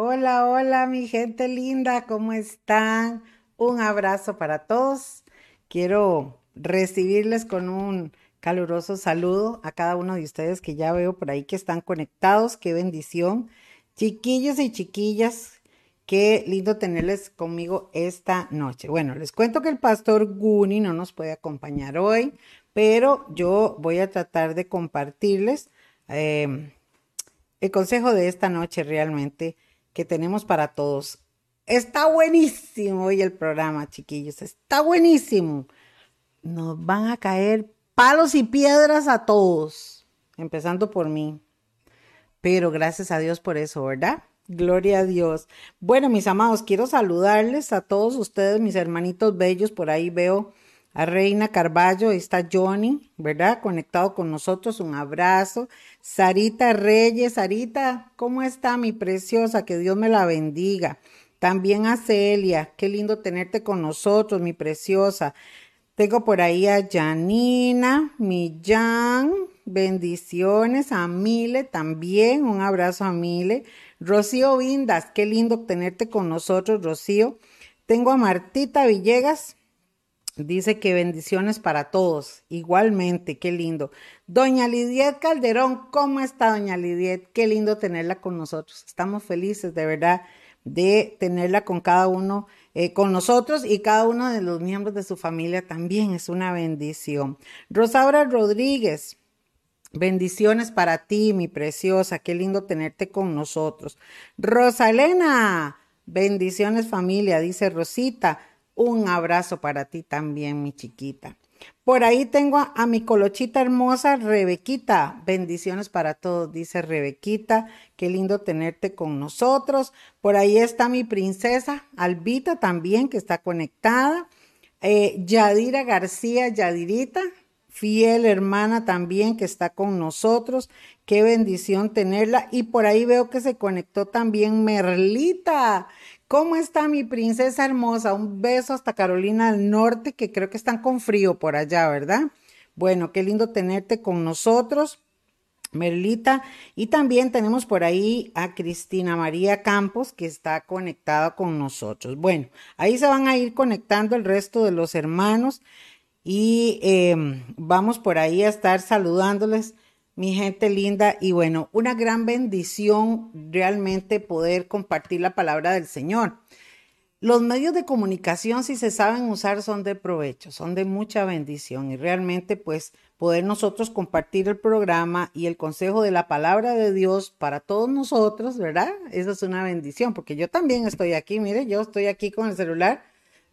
Hola, hola, mi gente linda, ¿cómo están? Un abrazo para todos. Quiero recibirles con un caluroso saludo a cada uno de ustedes que ya veo por ahí que están conectados. Qué bendición. Chiquillos y chiquillas, qué lindo tenerles conmigo esta noche. Bueno, les cuento que el pastor Guni no nos puede acompañar hoy, pero yo voy a tratar de compartirles eh, el consejo de esta noche realmente que tenemos para todos. Está buenísimo hoy el programa, chiquillos. Está buenísimo. Nos van a caer palos y piedras a todos, empezando por mí. Pero gracias a Dios por eso, ¿verdad? Gloria a Dios. Bueno, mis amados, quiero saludarles a todos ustedes, mis hermanitos bellos. Por ahí veo a Reina Carballo, está Johnny, ¿verdad? Conectado con nosotros, un abrazo. Sarita Reyes, Sarita, ¿cómo está mi preciosa? Que Dios me la bendiga. También a Celia, qué lindo tenerte con nosotros, mi preciosa. Tengo por ahí a Janina, Millán, bendiciones, a Mile también, un abrazo a Mile. Rocío Vindas, qué lindo tenerte con nosotros, Rocío. Tengo a Martita Villegas, Dice que bendiciones para todos. Igualmente, qué lindo. Doña Lidiet Calderón, ¿cómo está doña Lidiet? Qué lindo tenerla con nosotros. Estamos felices de verdad de tenerla con cada uno, eh, con nosotros y cada uno de los miembros de su familia también es una bendición. Rosaura Rodríguez, bendiciones para ti, mi preciosa. Qué lindo tenerte con nosotros. Rosalena, bendiciones familia, dice Rosita. Un abrazo para ti también, mi chiquita. Por ahí tengo a, mi colochita hermosa, Rebequita. Bendiciones para todos, dice Rebequita. Qué lindo tenerte con nosotros. Por ahí está mi princesa, Albita también, que está conectada. Eh, Yadira García, Yadirita, fiel hermana también que está con nosotros. Qué bendición tenerla. Y por ahí veo que se conectó también Merlita. ¿Cómo está mi princesa hermosa? Un beso hasta Carolina del Norte, que creo que están con frío por allá, ¿verdad? Bueno, qué lindo tenerte con nosotros. Merlita. Y también tenemos por ahí a Cristina María Campos, que está conectada con nosotros. Bueno, ahí se van a ir conectando el resto de los hermanos y em, vamos por ahí a estar saludándoles mi gente linda. Y bueno, una gran bendición realmente poder compartir la palabra del Señor. Los medios de comunicación, si se saben usar, son de provecho, son de mucha bendición y realmente pues poder nosotros compartir el programa y el consejo de la palabra de Dios para todos nosotros, ¿verdad? Eso es una bendición, porque yo también estoy aquí, mire, yo estoy aquí con el celular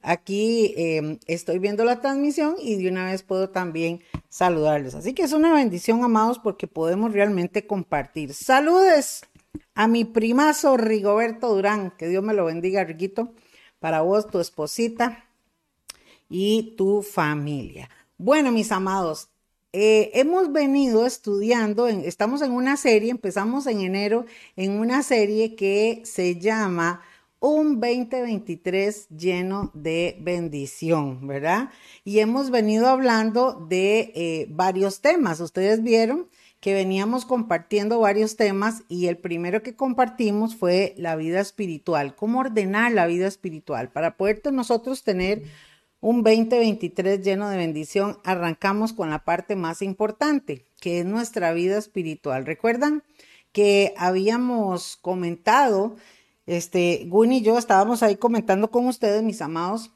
Aquí em, estoy viendo la transmisión y de una vez puedo también saludarles. Así que es una bendición, amados, porque podemos realmente compartir. Saludes a mi primazo Rigoberto Durán. Que Dios me lo bendiga, Riquito. Para vos, tu esposita y tu familia. Bueno, mis amados, eh, hemos venido estudiando, estamos en una serie, empezamos en enero en una serie que se llama un 2023 lleno de bendición, ¿verdad? Y hemos venido hablando de eh, varios temas. Ustedes vieron que veníamos compartiendo varios temas y el primero que compartimos fue la vida espiritual, cómo ordenar la vida espiritual para poder nosotros tener un 2023 lleno de bendición. Arrancamos con la parte más importante, que es nuestra vida espiritual. ¿Recuerdan? que habíamos comentado este, Gun y yo estábamos ahí comentando con ustedes, mis amados,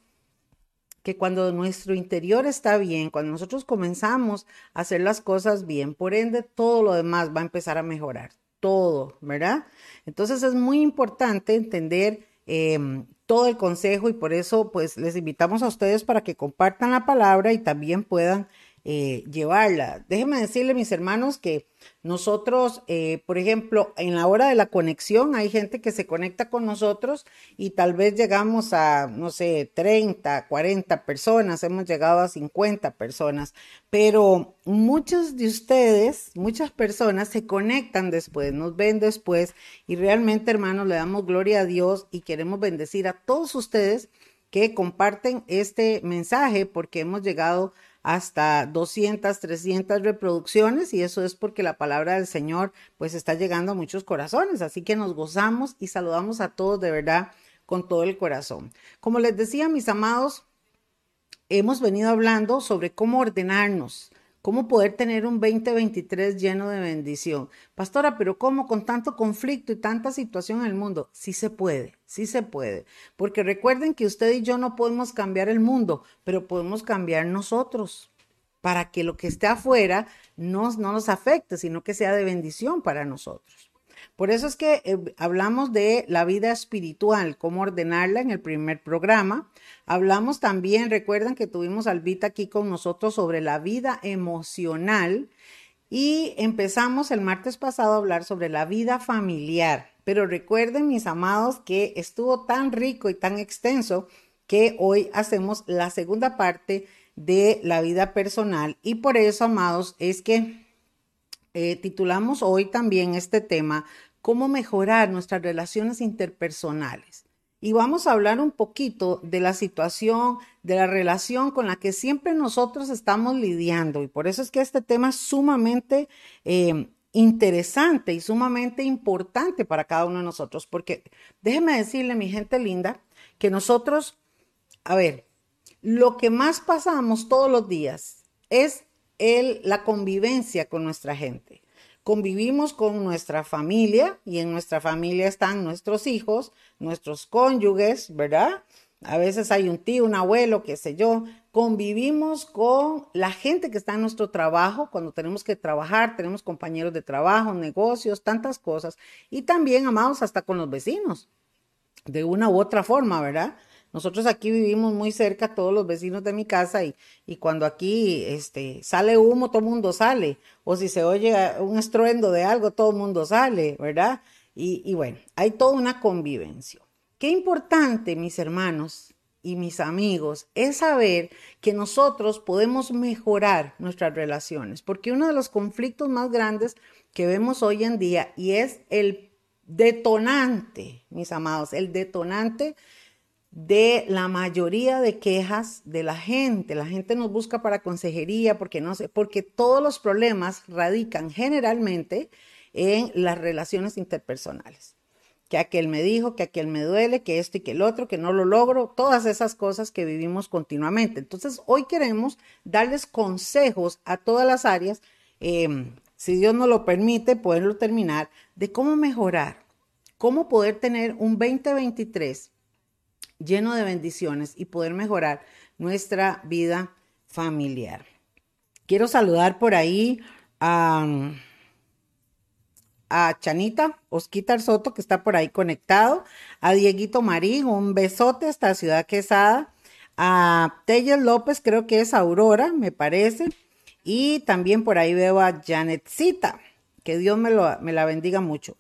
que cuando nuestro interior está bien, cuando nosotros comenzamos a hacer las cosas bien, por ende todo lo demás va a empezar a mejorar, todo, ¿verdad? Entonces es muy importante entender em, todo el consejo y por eso pues les invitamos a ustedes para que compartan la palabra y también puedan eh, llevarla. Déjenme decirle, mis hermanos, que nosotros, eh, por ejemplo, en la hora de la conexión hay gente que se conecta con nosotros y tal vez llegamos a, no sé, 30, 40 personas, hemos llegado a 50 personas, pero muchos de ustedes, muchas personas se conectan después, nos ven después y realmente, hermanos, le damos gloria a Dios y queremos bendecir a todos ustedes que comparten este mensaje porque hemos llegado hasta 200, 300 reproducciones y eso es porque la palabra del Señor pues está llegando a muchos corazones, así que nos gozamos y saludamos a todos de verdad con todo el corazón. Como les decía, mis amados, hemos venido hablando sobre cómo ordenarnos, cómo poder tener un 2023 lleno de bendición. Pastora, pero ¿cómo con tanto conflicto y tanta situación en el mundo? Sí se puede, sí se puede. Porque recuerden que usted y yo no podemos cambiar el mundo, pero podemos cambiar nosotros para que lo que esté afuera no, no nos afecte, sino que sea de bendición para nosotros. Por eso es que eh, hablamos de la vida espiritual, cómo ordenarla en el primer programa. Hablamos también, recuerdan que tuvimos a Albita aquí con nosotros sobre la vida emocional y empezamos el martes pasado a hablar sobre la vida familiar. Pero recuerden, mis amados, que estuvo tan rico y tan extenso que hoy hacemos la segunda parte de la vida personal. Y por eso, amados, es que eh, titulamos hoy también este tema cómo mejorar nuestras relaciones interpersonales. Y vamos a hablar un poquito de la situación, de la relación con la que siempre nosotros estamos lidiando. Y por eso es que este tema es sumamente eh, interesante y sumamente importante para cada uno de nosotros. Porque déjeme decirle, mi gente linda, que nosotros, a ver, lo que más pasamos todos los días es el, la convivencia con nuestra gente convivimos con nuestra familia y en nuestra familia están nuestros hijos, nuestros cónyuges, ¿verdad? A veces hay un tío, un abuelo, qué sé yo. Convivimos con la gente que está en nuestro trabajo, cuando tenemos que trabajar, tenemos compañeros de trabajo, negocios, tantas cosas. Y también, amados, hasta con los vecinos, de una u otra forma, ¿verdad? Nosotros aquí vivimos muy cerca, todos los vecinos de mi casa, y, y cuando aquí este, sale humo, todo el mundo sale. O si se oye un estruendo de algo, todo el mundo sale, ¿verdad? Y, y bueno, hay toda una convivencia. Qué importante, mis hermanos y mis amigos, es saber que nosotros podemos mejorar nuestras relaciones, porque uno de los conflictos más grandes que vemos hoy en día y es el detonante, mis amados, el detonante de la mayoría de quejas de la gente. La gente nos busca para consejería porque no sé, porque todos los problemas radican generalmente en las relaciones interpersonales. Que aquel me dijo, que aquel me duele, que esto y que el otro, que no lo logro, todas esas cosas que vivimos continuamente. Entonces, hoy queremos darles consejos a todas las áreas, em, si Dios nos lo permite, poderlo terminar, de cómo mejorar, cómo poder tener un 2023 lleno de bendiciones y poder mejorar nuestra vida familiar. Quiero saludar por ahí a, a Chanita, Osquitar Soto, que está por ahí conectado, a Dieguito Marín, un besote hasta Ciudad Quesada, a Telles López, creo que es Aurora, me parece, y también por ahí veo a Janetcita, que Dios me, lo, me la bendiga mucho.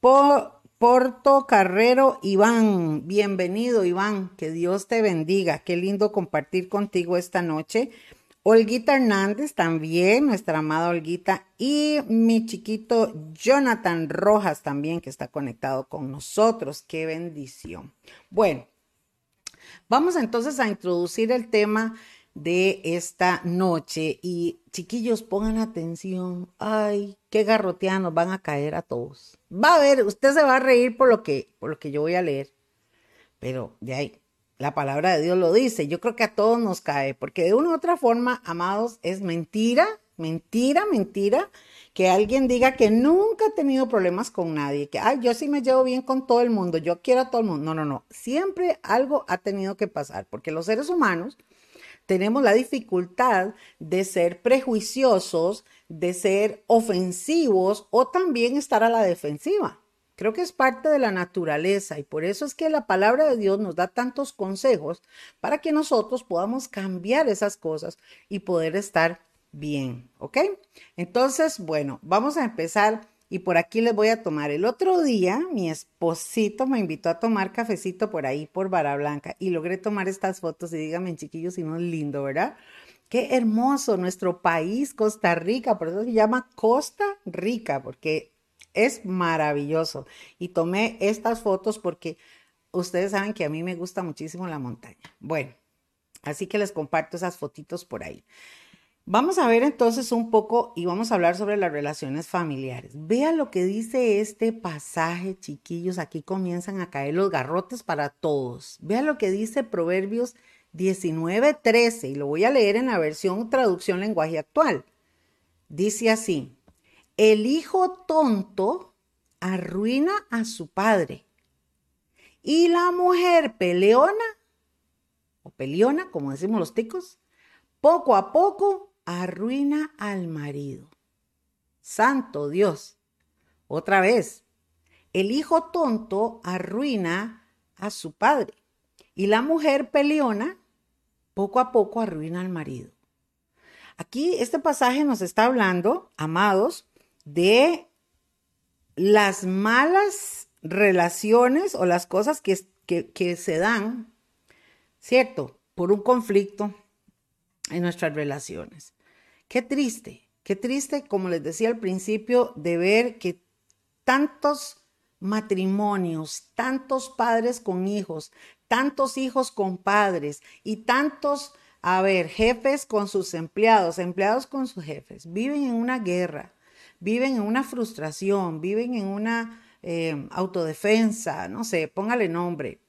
Por, Porto Carrero Iván, bienvenido Iván, que Dios te bendiga, qué lindo compartir contigo esta noche. Olguita Hernández también, nuestra amada Olguita, y mi chiquito Jonathan Rojas también, que está conectado con nosotros, qué bendición. Bueno, vamos entonces a introducir el tema de esta noche y chiquillos pongan atención, ay, qué garroteanos van a caer a todos. Va a ver, usted se va a reír por lo que por lo que yo voy a leer. Pero de ahí la palabra de Dios lo dice, yo creo que a todos nos cae, porque de una u otra forma, amados, es mentira, mentira, mentira que alguien diga que nunca ha tenido problemas con nadie, que ay, yo sí me llevo bien con todo el mundo, yo quiero a todo el mundo. No, no, no, siempre algo ha tenido que pasar, porque los seres humanos tenemos la dificultad de ser prejuiciosos, de ser ofensivos o también estar a la defensiva. Creo que es parte de la naturaleza y por eso es que la palabra de Dios nos da tantos consejos para que nosotros podamos cambiar esas cosas y poder estar bien, ¿ok? Entonces, bueno, vamos a empezar y por aquí les voy a tomar. El otro día mi esposito me invitó a tomar cafecito por ahí, por Vara Blanca, y logré tomar estas fotos y díganme, chiquillos, si no es lindo, ¿verdad? Qué hermoso nuestro país, Costa Rica, por eso se llama Costa Rica, porque es maravilloso. Y tomé estas fotos porque ustedes saben que a mí me gusta muchísimo la montaña. Bueno, Así que les comparto esas fotitos por ahí. Vamos a ver entonces un poco y vamos a hablar sobre las relaciones familiares. Vean lo que dice este pasaje, chiquillos. Aquí comienzan a caer los garrotes para todos. Vean lo que dice Proverbios 19:13 y lo voy a leer en la versión traducción lenguaje actual. Dice así: El hijo tonto arruina a su padre y la mujer peleona o peleona, como decimos los ticos, poco a poco arruina al marido. Santo Dios. Otra vez, el hijo tonto arruina a su padre y la mujer peleona poco a poco arruina al marido. Aquí este pasaje nos está hablando, amados, de las malas relaciones o las cosas que, que, que se dan, ¿cierto? Por un conflicto en nuestras relaciones. Qué triste, qué triste, como les decía al principio, de ver que tantos matrimonios, tantos padres con hijos, tantos hijos con padres y tantos, a ver, jefes con sus empleados, empleados con sus jefes, viven en una guerra, viven en una frustración, viven en una eh, autodefensa, no sé, póngale nombre.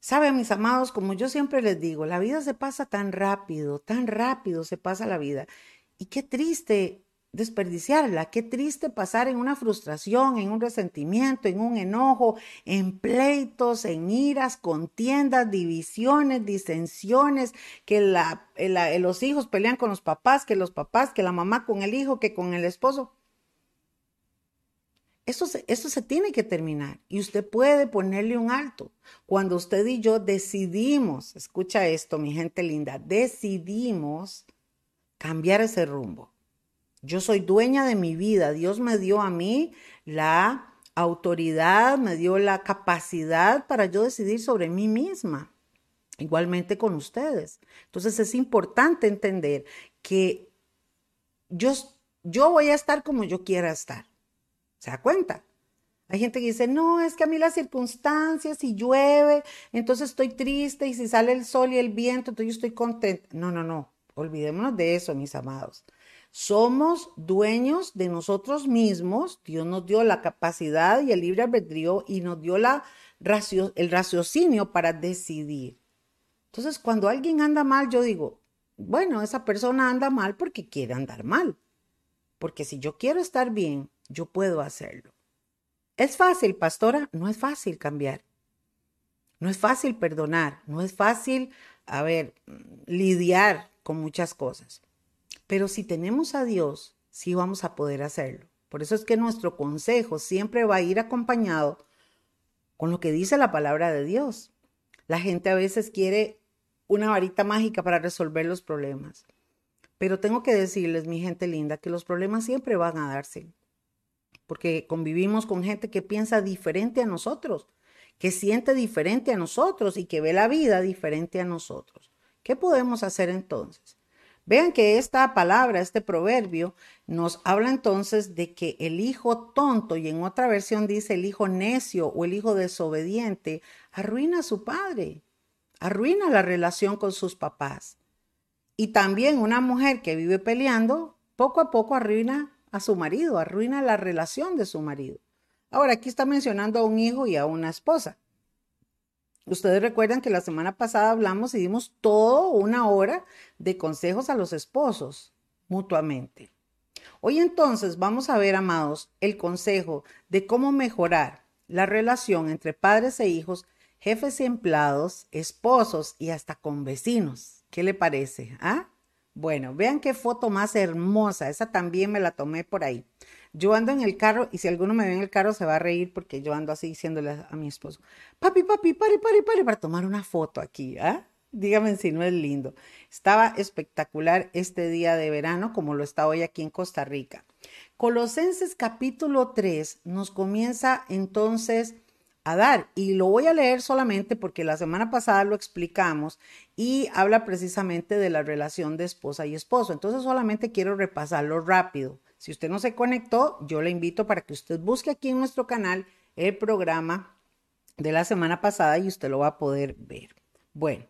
Saben, mis amados, como yo siempre les digo, la vida se pasa tan rápido, tan rápido se pasa la vida. Y qué triste desperdiciarla, qué triste pasar en una frustración, en un resentimiento, en un enojo, en pleitos, en iras, contiendas, divisiones, disensiones, que la, los hijos pelean con los papás, que los papás, que la mamá con el hijo, que con el esposo. Eso se, se tiene que terminar y usted puede ponerle un alto. Cuando usted y yo decidimos, escucha esto, mi gente linda, decidimos cambiar ese rumbo. Yo soy dueña de mi vida. Dios me dio a mí la autoridad, me dio la capacidad para yo decidir sobre mí misma. Igualmente con ustedes. Entonces es importante entender que yo, yo voy a estar como yo quiera estar. ¿Se da cuenta? Hay gente que dice, no, es que a mí las circunstancias, si llueve, entonces estoy triste y si sale el sol y el viento, entonces yo estoy contenta. No, no, no, olvidémonos de eso, mis amados. Somos dueños de nosotros mismos. Dios nos dio la capacidad y el libre albedrío y nos dio la el raciocinio para decidir. Entonces, cuando alguien anda mal, yo digo, bueno, esa persona anda mal porque quiere andar mal. Porque si yo quiero estar bien, yo puedo hacerlo. ¿Es fácil, pastora? No es fácil cambiar. No es fácil perdonar, no es fácil, a ver, lidiar con muchas cosas. Pero si tenemos a Dios, sí vamos a poder hacerlo. Por eso es que nuestro consejo siempre va a ir acompañado con lo que dice la palabra de Dios. La gente a veces quiere una varita mágica para resolver los problemas. Pero tengo que decirles, mi gente linda, que los problemas siempre van a darse porque convivimos con gente que piensa diferente a nosotros, que siente diferente a nosotros y que ve la vida diferente a nosotros. ¿Qué podemos hacer entonces? Vean que esta palabra, este proverbio, nos habla entonces de que el hijo tonto, y en otra versión dice el hijo necio o el hijo desobediente, arruina a su padre, arruina la relación con sus papás. Y también una mujer que vive peleando, poco a poco arruina a su marido, arruina la relación de su marido. Ahora, aquí está mencionando a un hijo y a una esposa. Ustedes recuerdan que la semana pasada hablamos y dimos toda una hora de consejos a los esposos mutuamente. Hoy entonces vamos a ver, amados, el consejo de cómo mejorar la relación entre padres e hijos, jefes y empleados, esposos y hasta con vecinos. ¿Qué le parece? ¿Ah? Bueno, vean qué foto más hermosa. Esa también me la tomé por ahí. Yo ando en el carro y si alguno me ve en el carro se va a reír porque yo ando así diciéndole a mi esposo, papi, papi, pare, pare, pare para tomar una foto aquí, ¿ah? Dígame si no es lindo. Estaba espectacular este día de verano como lo está hoy aquí en Costa Rica. Colosenses capítulo 3 nos comienza entonces dar. Y lo voy a leer solamente porque la semana pasada lo explicamos y habla precisamente de la relación de esposa y esposo. Entonces solamente quiero repasarlo rápido. Si usted no se conectó, yo le invito para que usted busque aquí en nuestro canal el programa de la semana pasada y usted lo va a poder ver. Bueno,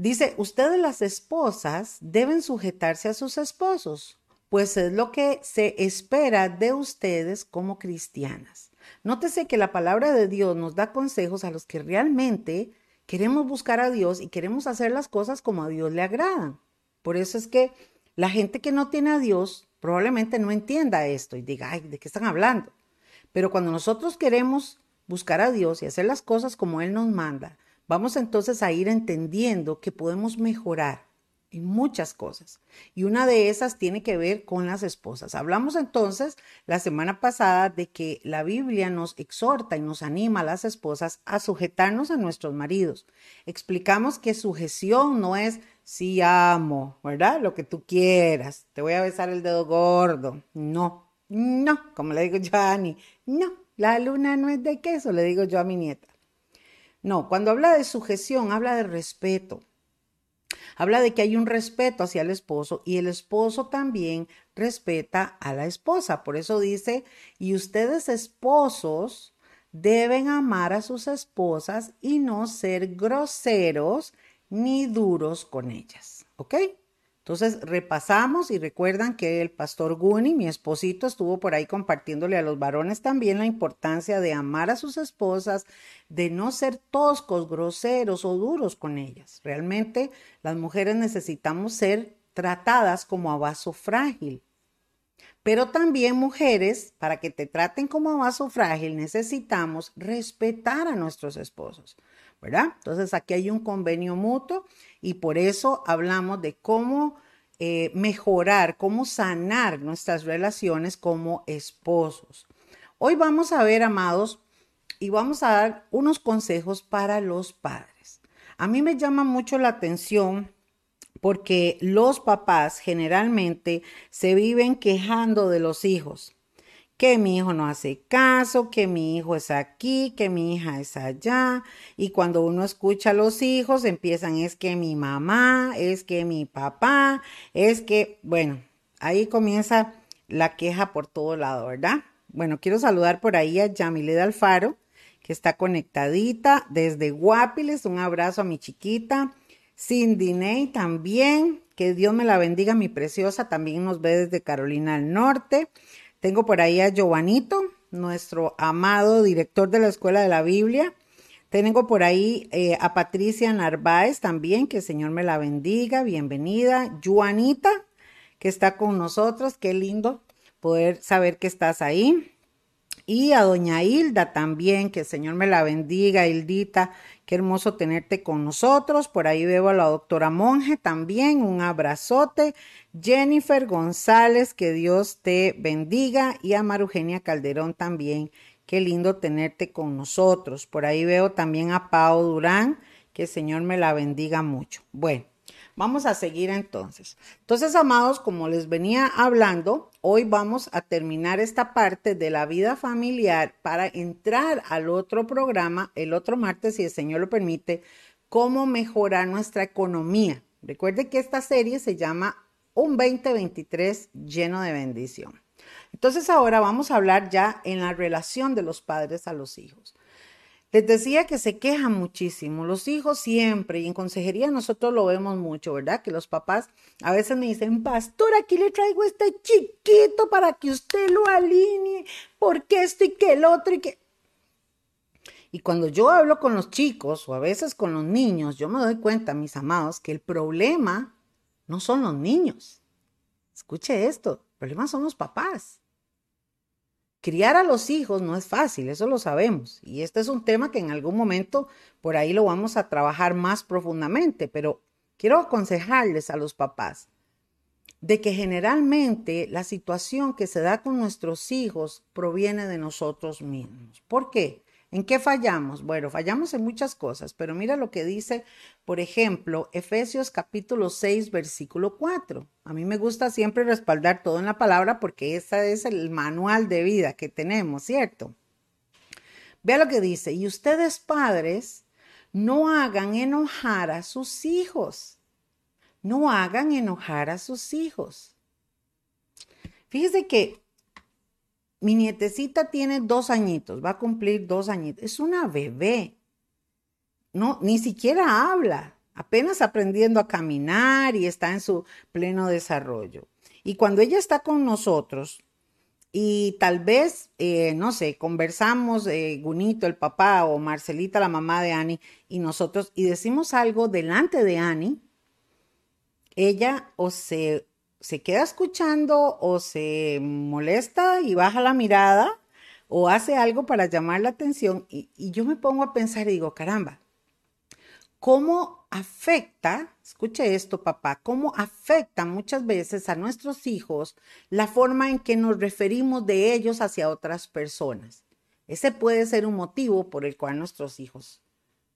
Dice, ustedes las esposas deben sujetarse a sus esposos, pues es lo que se espera de ustedes como cristianas. Nótese que la palabra de Dios nos da consejos a los que realmente queremos buscar a Dios y queremos hacer las cosas como a Dios le agradan. Por eso es que la gente que no tiene a Dios probablemente no entienda esto y diga, ay, ¿de qué están hablando? Pero cuando nosotros queremos buscar a Dios y hacer las cosas como Él nos manda, vamos entonces a ir entendiendo que podemos mejorar en muchas cosas. Y una de esas tiene que ver con las esposas. Hablamos entonces la semana pasada de que la Biblia nos exhorta y nos anima a las esposas a sujetarnos a nuestros maridos. Explicamos que sujeción no es si amo, ¿verdad? Lo que tú quieras. Te voy a besar el dedo gordo. No, no, como le digo yo a Ani. No, la luna no es de queso, le digo yo a mi nieta. No, cuando habla de sujeción, habla de respeto. Habla de que hay un respeto hacia el esposo y el esposo también respeta a la esposa. Por eso dice, y ustedes esposos deben amar a sus esposas y no ser groseros ni duros con ellas. ¿Ok? Entonces repasamos y recuerdan que el pastor Guni, mi esposito, estuvo por ahí compartiéndole a los varones también la importancia de amar a sus esposas, de no ser toscos, groseros o duros con ellas. Realmente las mujeres necesitamos ser tratadas como a vaso frágil. Pero también mujeres, para que te traten como a vaso frágil, necesitamos respetar a nuestros esposos. ¿Verdad? Entonces aquí hay un convenio mutuo y por eso hablamos de cómo eh, mejorar, cómo sanar nuestras relaciones como esposos. Hoy vamos a ver, amados, y vamos a dar unos consejos para los padres. A mí me llama mucho la atención porque los papás generalmente se viven quejando de los hijos que mi hijo no hace caso, que mi hijo es aquí, que mi hija es allá. Y cuando uno escucha a los hijos, empiezan, es que mi mamá, es que mi papá, es que, bueno, ahí comienza la queja por todo lado, ¿verdad? Bueno, quiero saludar por ahí a Yamile Alfaro, que está conectadita desde Guapiles. Un abrazo a mi chiquita. Cindy Ney también. Que Dios me la bendiga, mi preciosa. También nos ve desde Carolina del Norte. Tengo por ahí a Giovanito, nuestro amado director de la Escuela de la Biblia. Tengo por ahí eh, a Patricia Narváez también, que el Señor me la bendiga, bienvenida. Juanita, que está con nosotros, qué lindo poder saber que estás ahí. Y a doña Hilda también, que el Señor me la bendiga, Hildita, qué hermoso tenerte con nosotros. Por ahí veo a la doctora Monje también, un abrazote. Jennifer González, que Dios te bendiga. Y a Marugenia Calderón también, qué lindo tenerte con nosotros. Por ahí veo también a Pao Durán, que el Señor me la bendiga mucho. Bueno. Vamos a seguir entonces. Entonces, amados, como les venía hablando, hoy vamos a terminar esta parte de la vida familiar para entrar al otro programa, el otro martes, si el Señor lo permite, cómo mejorar nuestra economía. Recuerde que esta serie se llama Un 2023 lleno de bendición. Entonces ahora vamos a hablar ya en la relación de los padres a los hijos. Les decía que se quejan muchísimo, los hijos siempre, y en consejería nosotros lo vemos mucho, ¿verdad? Que los papás a veces me dicen, pastor, aquí le traigo este chiquito para que usted lo alinee, porque esto y que el otro y que... Y cuando yo hablo con los chicos o a veces con los niños, yo me doy cuenta, mis amados, que el problema no son los niños. Escuche esto, el problema son los papás. Criar a los hijos no es fácil, eso lo sabemos. Y este es un tema que en algún momento por ahí lo vamos a trabajar más profundamente, pero quiero aconsejarles a los papás de que generalmente la situación que se da con nuestros hijos proviene de nosotros mismos. ¿Por qué? ¿En qué fallamos? Bueno, fallamos en muchas cosas, pero mira lo que dice, por ejemplo, Efesios capítulo 6, versículo 4. A mí me gusta siempre respaldar todo en la palabra porque ese es el manual de vida que tenemos, ¿cierto? Vea lo que dice, y ustedes padres no hagan enojar a sus hijos. No hagan enojar a sus hijos. Fíjese que mi nietecita tiene dos añitos, va a cumplir dos añitos. Es una bebé. No, ni siquiera habla. apenas aprendiendo a caminar y está en su pleno desarrollo. Y cuando ella está con nosotros, y tal vez, eh, no sé, conversamos, eh, Gunito, el papá, o Marcelita, la mamá de Annie, y nosotros, y decimos algo delante de Annie, ella o se, se queda escuchando o se molesta y baja la mirada o hace algo para llamar la atención y, yo me pongo a pensar y digo, caramba, ¿cómo afecta, escuche esto papá, cómo afecta muchas veces a nuestros hijos la forma en que nos referimos de ellos hacia otras personas? Ese puede ser un motivo por el cual nuestros hijos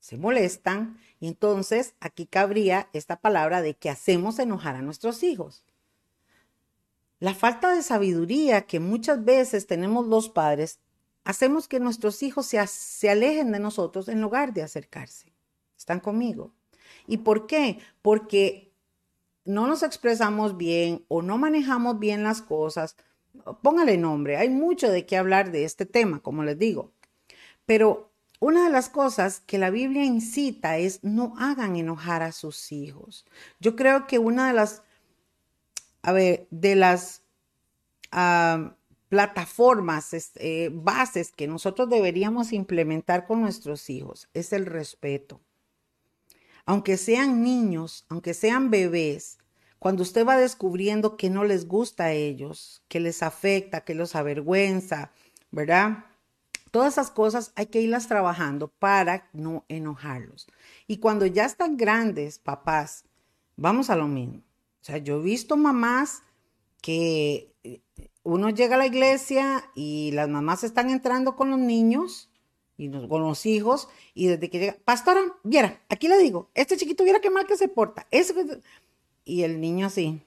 se molestan y entonces aquí cabría esta palabra de que hacemos enojar a nuestros hijos. La falta de sabiduría que muchas veces tenemos los padres hacemos que nuestros hijos se, se alejen de nosotros en lugar de acercarse. ¿Están conmigo? ¿Y por qué? Porque no nos expresamos bien o no manejamos bien las cosas. Póngale nombre, hay mucho de qué hablar de este tema, como les digo. Pero una de las cosas que la Biblia incita es no hagan enojar a sus hijos. Yo creo que una de las, a ver, de las plataformas, eh, bases que nosotros deberíamos implementar con nuestros hijos es el respeto. Aunque sean niños, aunque sean bebés, cuando usted va descubriendo que no les gusta a ellos, que les afecta, que los avergüenza, ¿verdad? Todas esas cosas hay que irlas trabajando para no enojarlos. Y cuando ya están grandes, papás, vamos a lo mismo. O sea, yo he visto mamás que eh, uno llega a la iglesia y las mamás están entrando con los niños y con los hijos y desde que llega, pastora, viera, aquí le digo, este chiquito viera qué mal que se porta. Y el niño así.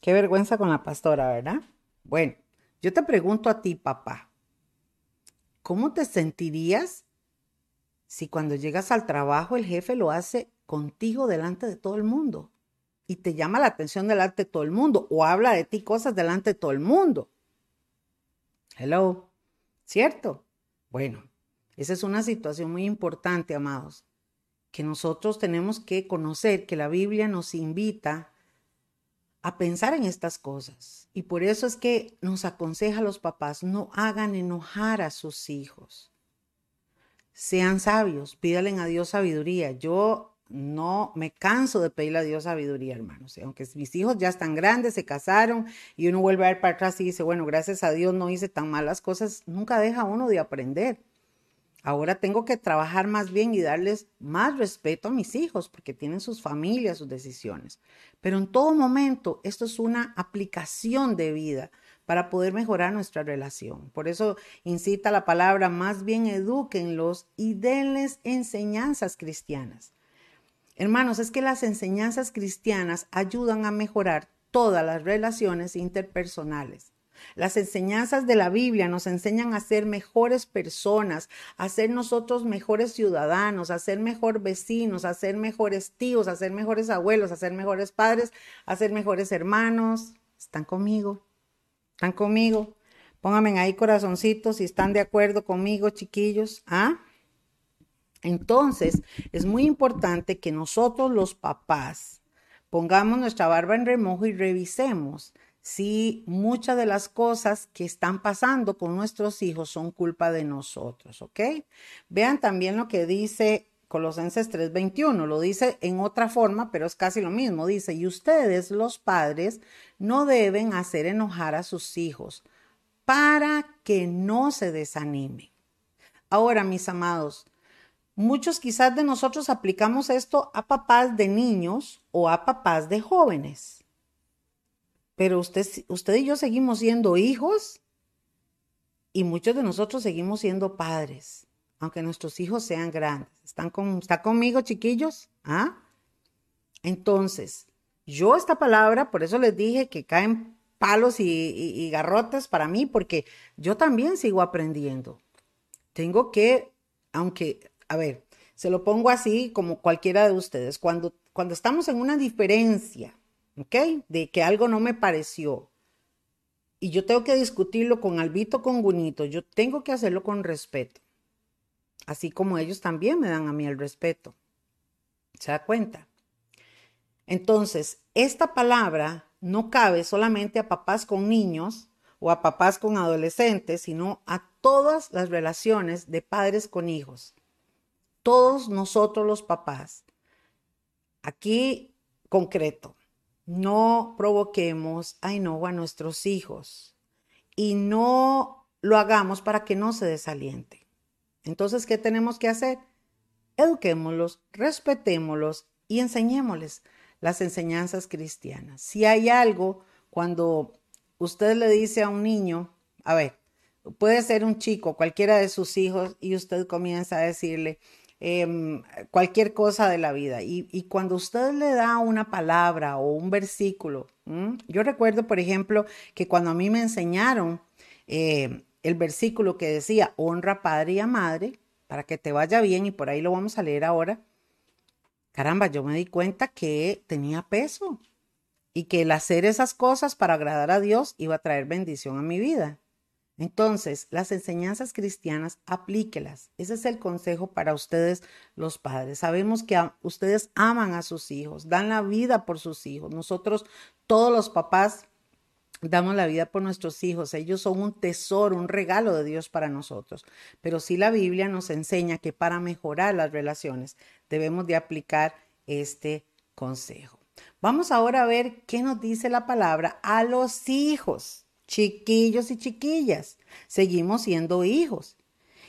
Qué vergüenza con la pastora, ¿verdad? Bueno, yo te pregunto a ti, papá, ¿cómo te sentirías si cuando llegas al trabajo el jefe lo hace contigo delante de todo el mundo? Y te llama la atención delante de todo el mundo o habla de ti cosas delante de todo el mundo. Hello, ¿cierto? Bueno, esa es una situación muy importante, amados, que nosotros tenemos que conocer que la Biblia nos invita a pensar en estas cosas. Y por eso es que nos aconseja a los papás, no hagan enojar a sus hijos. Sean sabios, pídalen a Dios sabiduría. Yo no me canso de pedirle a Dios sabiduría, hermanos. Aunque mis hijos ya están grandes, se casaron y uno vuelve a ver para atrás y dice, bueno, gracias a Dios no hice tan malas cosas, nunca deja uno de aprender. Ahora tengo que trabajar más bien y darles más respeto a mis hijos porque tienen sus familias, sus decisiones. Pero en todo momento esto es una aplicación de vida para poder mejorar nuestra relación. Por eso incita la palabra, más bien edúquenlos y denles enseñanzas cristianas. Hermanos, es que las enseñanzas cristianas ayudan a mejorar todas las relaciones interpersonales. Las enseñanzas de la Biblia nos enseñan a ser mejores personas, a ser nosotros mejores ciudadanos, a ser mejor vecinos, a ser mejores tíos, a ser mejores abuelos, a ser mejores padres, a ser mejores hermanos. ¿Están conmigo? ¿Están conmigo? Pónganme ahí corazoncitos si están de acuerdo conmigo, chiquillos. ¿Ah? Entonces, es muy importante que nosotros los papás pongamos nuestra barba en remojo y revisemos si muchas de las cosas que están pasando con nuestros hijos son culpa de nosotros, ¿ok? Vean también lo que dice Colosenses 3:21, lo dice en otra forma, pero es casi lo mismo. Dice, y ustedes los padres no deben hacer enojar a sus hijos para que no se desanimen. Ahora, mis amados, Muchos quizás de nosotros aplicamos esto a papás de niños o a papás de jóvenes. Pero usted, usted y yo seguimos siendo hijos y muchos de nosotros seguimos siendo padres, aunque nuestros hijos sean grandes. ¿Están con, ¿Está conmigo, chiquillos? ¿Ah? Entonces, yo esta palabra, por eso les dije que caen palos y, y garrotes para mí, porque yo también sigo aprendiendo. Tengo que, aunque a ver, se lo pongo así como cualquiera de ustedes. Cuando, cuando estamos en una diferencia, ¿ok? De que algo no me pareció y yo tengo que discutirlo con Albito, con Gunito, yo tengo que hacerlo con respeto. Así como ellos también me dan a mí el respeto. ¿Se da cuenta? Entonces, esta palabra no cabe solamente a papás con niños o a papás con adolescentes, sino a todas las relaciones de padres con hijos. Todos nosotros los papás. Aquí concreto, no provoquemos ay no a nuestros hijos y no lo hagamos para que no se desaliente. Entonces, ¿qué tenemos que hacer? Eduquémoslos, respetémoslos y enseñémosles las enseñanzas cristianas. Si hay algo cuando usted le dice a un niño, a ver, puede ser un chico, cualquiera de sus hijos, y usted comienza a decirle em, cualquier cosa de la vida. Y, cuando usted le da una palabra o un versículo, yo recuerdo, por ejemplo, que cuando a mí me enseñaron eh, el versículo que decía, honra padre y a madre, para que te vaya bien, y por ahí lo vamos a leer ahora, caramba, yo me di cuenta que tenía peso y que el hacer esas cosas para agradar a Dios iba a traer bendición a mi vida. Entonces, las enseñanzas cristianas, aplíquelas. Ese es el consejo para ustedes, los padres. Sabemos que ustedes aman a sus hijos, dan la vida por sus hijos. Nosotros, todos los papás, damos la vida por nuestros hijos. Ellos son un tesoro, un regalo de Dios para nosotros. Pero sí la Biblia nos enseña que para mejorar las relaciones debemos de aplicar este consejo. Vamos ahora a ver qué nos dice la palabra a los hijos, chiquillos y chiquillas. Seguimos siendo hijos.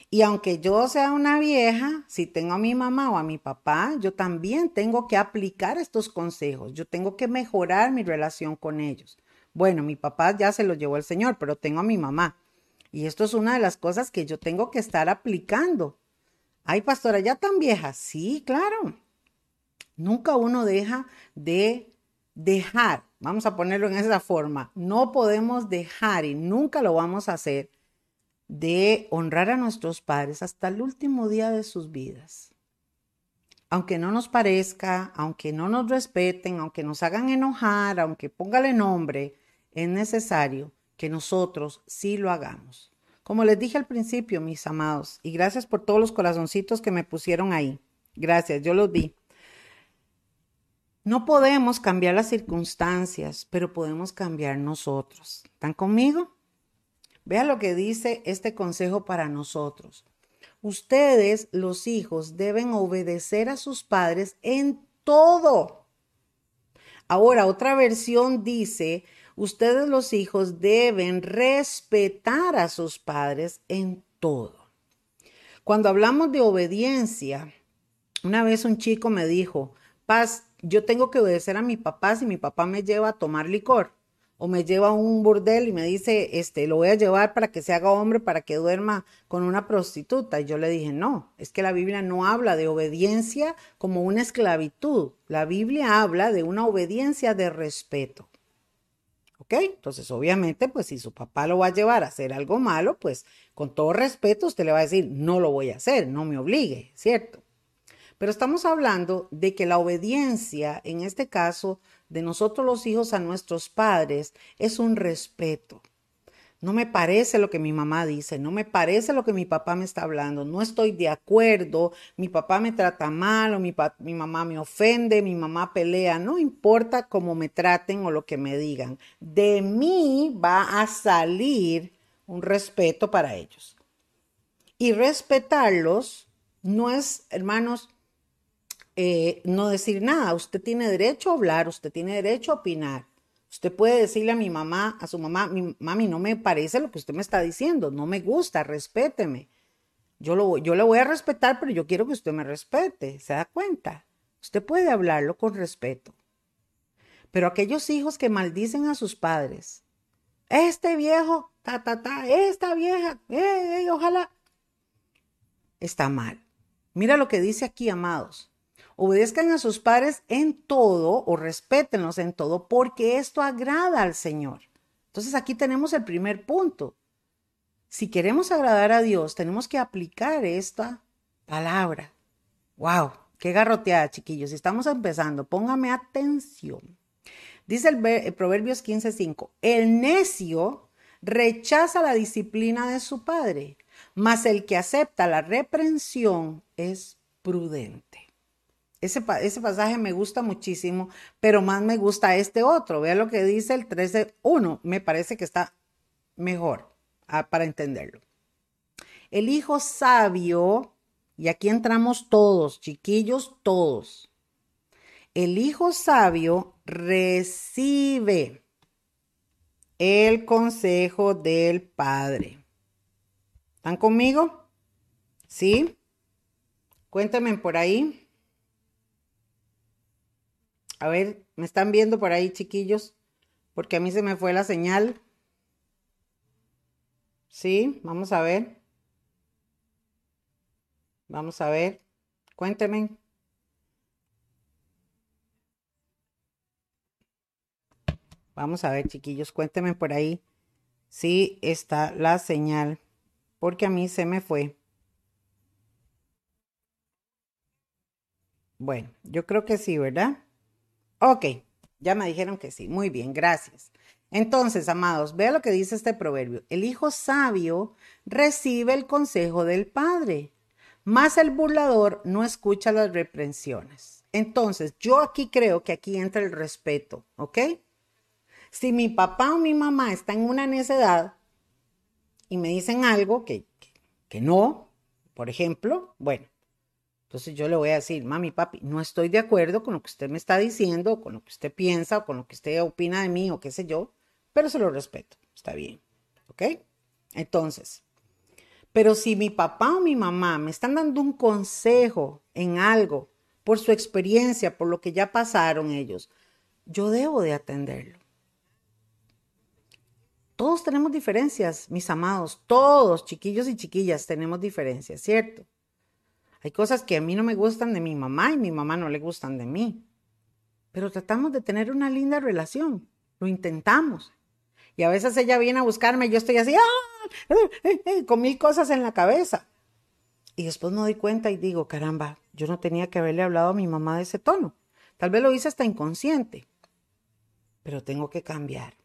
Y aunque yo sea una vieja, si tengo a mi mamá o a mi papá, yo también tengo que aplicar estos consejos. Yo tengo que mejorar mi relación con ellos. Bueno, mi papá ya se lo llevó el Señor, pero tengo a mi mamá. Y esto es una de las cosas que yo tengo que estar aplicando. Ay, pastora, ya tan vieja. Sí, claro. Nunca uno deja de dejar, vamos a ponerlo en esa forma, no podemos dejar y nunca lo vamos a hacer de honrar a nuestros padres hasta el último día de sus vidas. Aunque no nos parezca, aunque no nos respeten, aunque nos hagan enojar, aunque póngale nombre, es necesario que nosotros sí lo hagamos. Como les dije al principio, mis amados, y gracias por todos los corazoncitos que me pusieron ahí. Gracias, yo los vi. No podemos cambiar las circunstancias, pero podemos cambiar nosotros. ¿Están conmigo? Vea lo que dice este consejo para nosotros. Ustedes, los hijos, deben obedecer a sus padres en todo. Ahora, otra versión dice, Ustedes los hijos deben respetar a sus padres en todo. Cuando hablamos de obediencia, una vez un chico me dijo, Paz, yo tengo que obedecer a mi papá si mi papá me lleva a tomar licor o me lleva a un burdel y me dice, este, lo voy a llevar para que se haga hombre, para que duerma con una prostituta. Y yo le dije, no, es que la Biblia no habla de obediencia como una esclavitud. La Biblia habla de una obediencia de respeto. ¿Ok? Entonces, obviamente, pues si su papá lo va a llevar a hacer algo malo, pues con todo respeto usted le va a decir, no lo voy a hacer, no me obligue, ¿cierto? Pero estamos hablando de que la obediencia, en este caso, de nosotros los hijos a nuestros padres, es un respeto. No me parece lo que mi mamá dice, no me parece lo que mi papá me está hablando, no estoy de acuerdo, mi papá me trata mal o mi, mi mamá me ofende, mi mamá pelea, no importa cómo me traten o lo que me digan, de mí va a salir un respeto para ellos. Y respetarlos no es, hermanos, eh, no decir nada, usted tiene derecho a hablar, usted tiene derecho a opinar Usted puede decirle a mi mamá, a su mamá, mi, mami, no me parece lo que usted me está diciendo, no me gusta, respéteme. Yo, lo, yo le voy a respetar, pero yo quiero que usted me respete, ¿se da cuenta? Usted puede hablarlo con respeto. Pero aquellos hijos que maldicen a sus padres, este viejo, ta, ta, ta, esta vieja, eh, eh, ojalá, está mal. Mira lo que dice aquí, amados. Obedezcan a sus padres en todo o respétenlos en todo porque esto agrada al Señor. Entonces aquí tenemos el primer punto. Si queremos agradar a Dios, tenemos que aplicar esta palabra. ¡Wow! ¡Qué garroteada, chiquillos! Estamos empezando. Póngame atención. Dice el, el Proverbios 15:5. El necio rechaza la disciplina de su padre, mas el que acepta la reprensión es prudente. Ese, ese, pasaje me gusta muchísimo, pero más me gusta este otro. Vea lo que dice el 13.1. Me parece que está mejor ah, para entenderlo. El hijo sabio, y aquí entramos todos, chiquillos, todos. El hijo sabio recibe el consejo del padre. ¿Están conmigo? ¿Sí? Cuéntame por ahí. A ver, ¿me están viendo por ahí, chiquillos? Porque a mí se me fue la señal. Sí, vamos a ver. Vamos a ver. Cuénteme. Vamos a ver, chiquillos, cuéntenme por ahí si está la señal, porque a mí se me fue. Bueno, yo creo que sí, ¿verdad? Ok, ya me dijeron que sí. Muy bien, gracias. Entonces, amados, vea lo que dice este proverbio. El hijo sabio recibe el consejo del padre, mas el burlador no escucha las reprensiones. Entonces, yo aquí creo que aquí entra el respeto, ¿ok? Si mi papá o mi mamá está en una necedad y me dicen algo que, que, no, por ejemplo, bueno, entonces yo le voy a decir, mami, papi, no estoy de acuerdo con lo que usted me está diciendo, con lo que usted piensa, o con lo que usted opina de mí, o qué sé yo, pero se lo respeto, está bien, ¿ok? Entonces, pero si mi papá o mi mamá me están dando un consejo en algo, por su experiencia, por lo que ya pasaron ellos, yo debo de atenderlo. Todos tenemos diferencias, mis amados, todos, chiquillos y chiquillas, tenemos diferencias, ¿cierto? Hay cosas que a mí no me gustan de mi mamá y mi mamá no le gustan de mí. Pero tratamos de tener una linda relación, lo intentamos. Y a veces ella viene a buscarme y yo estoy así, ¡ah! Eh, eh, con mil cosas en la cabeza. Y después me doy cuenta y digo, caramba, yo no tenía que haberle hablado a mi mamá de ese tono. Tal vez lo hice hasta inconsciente. Pero tengo que cambiar.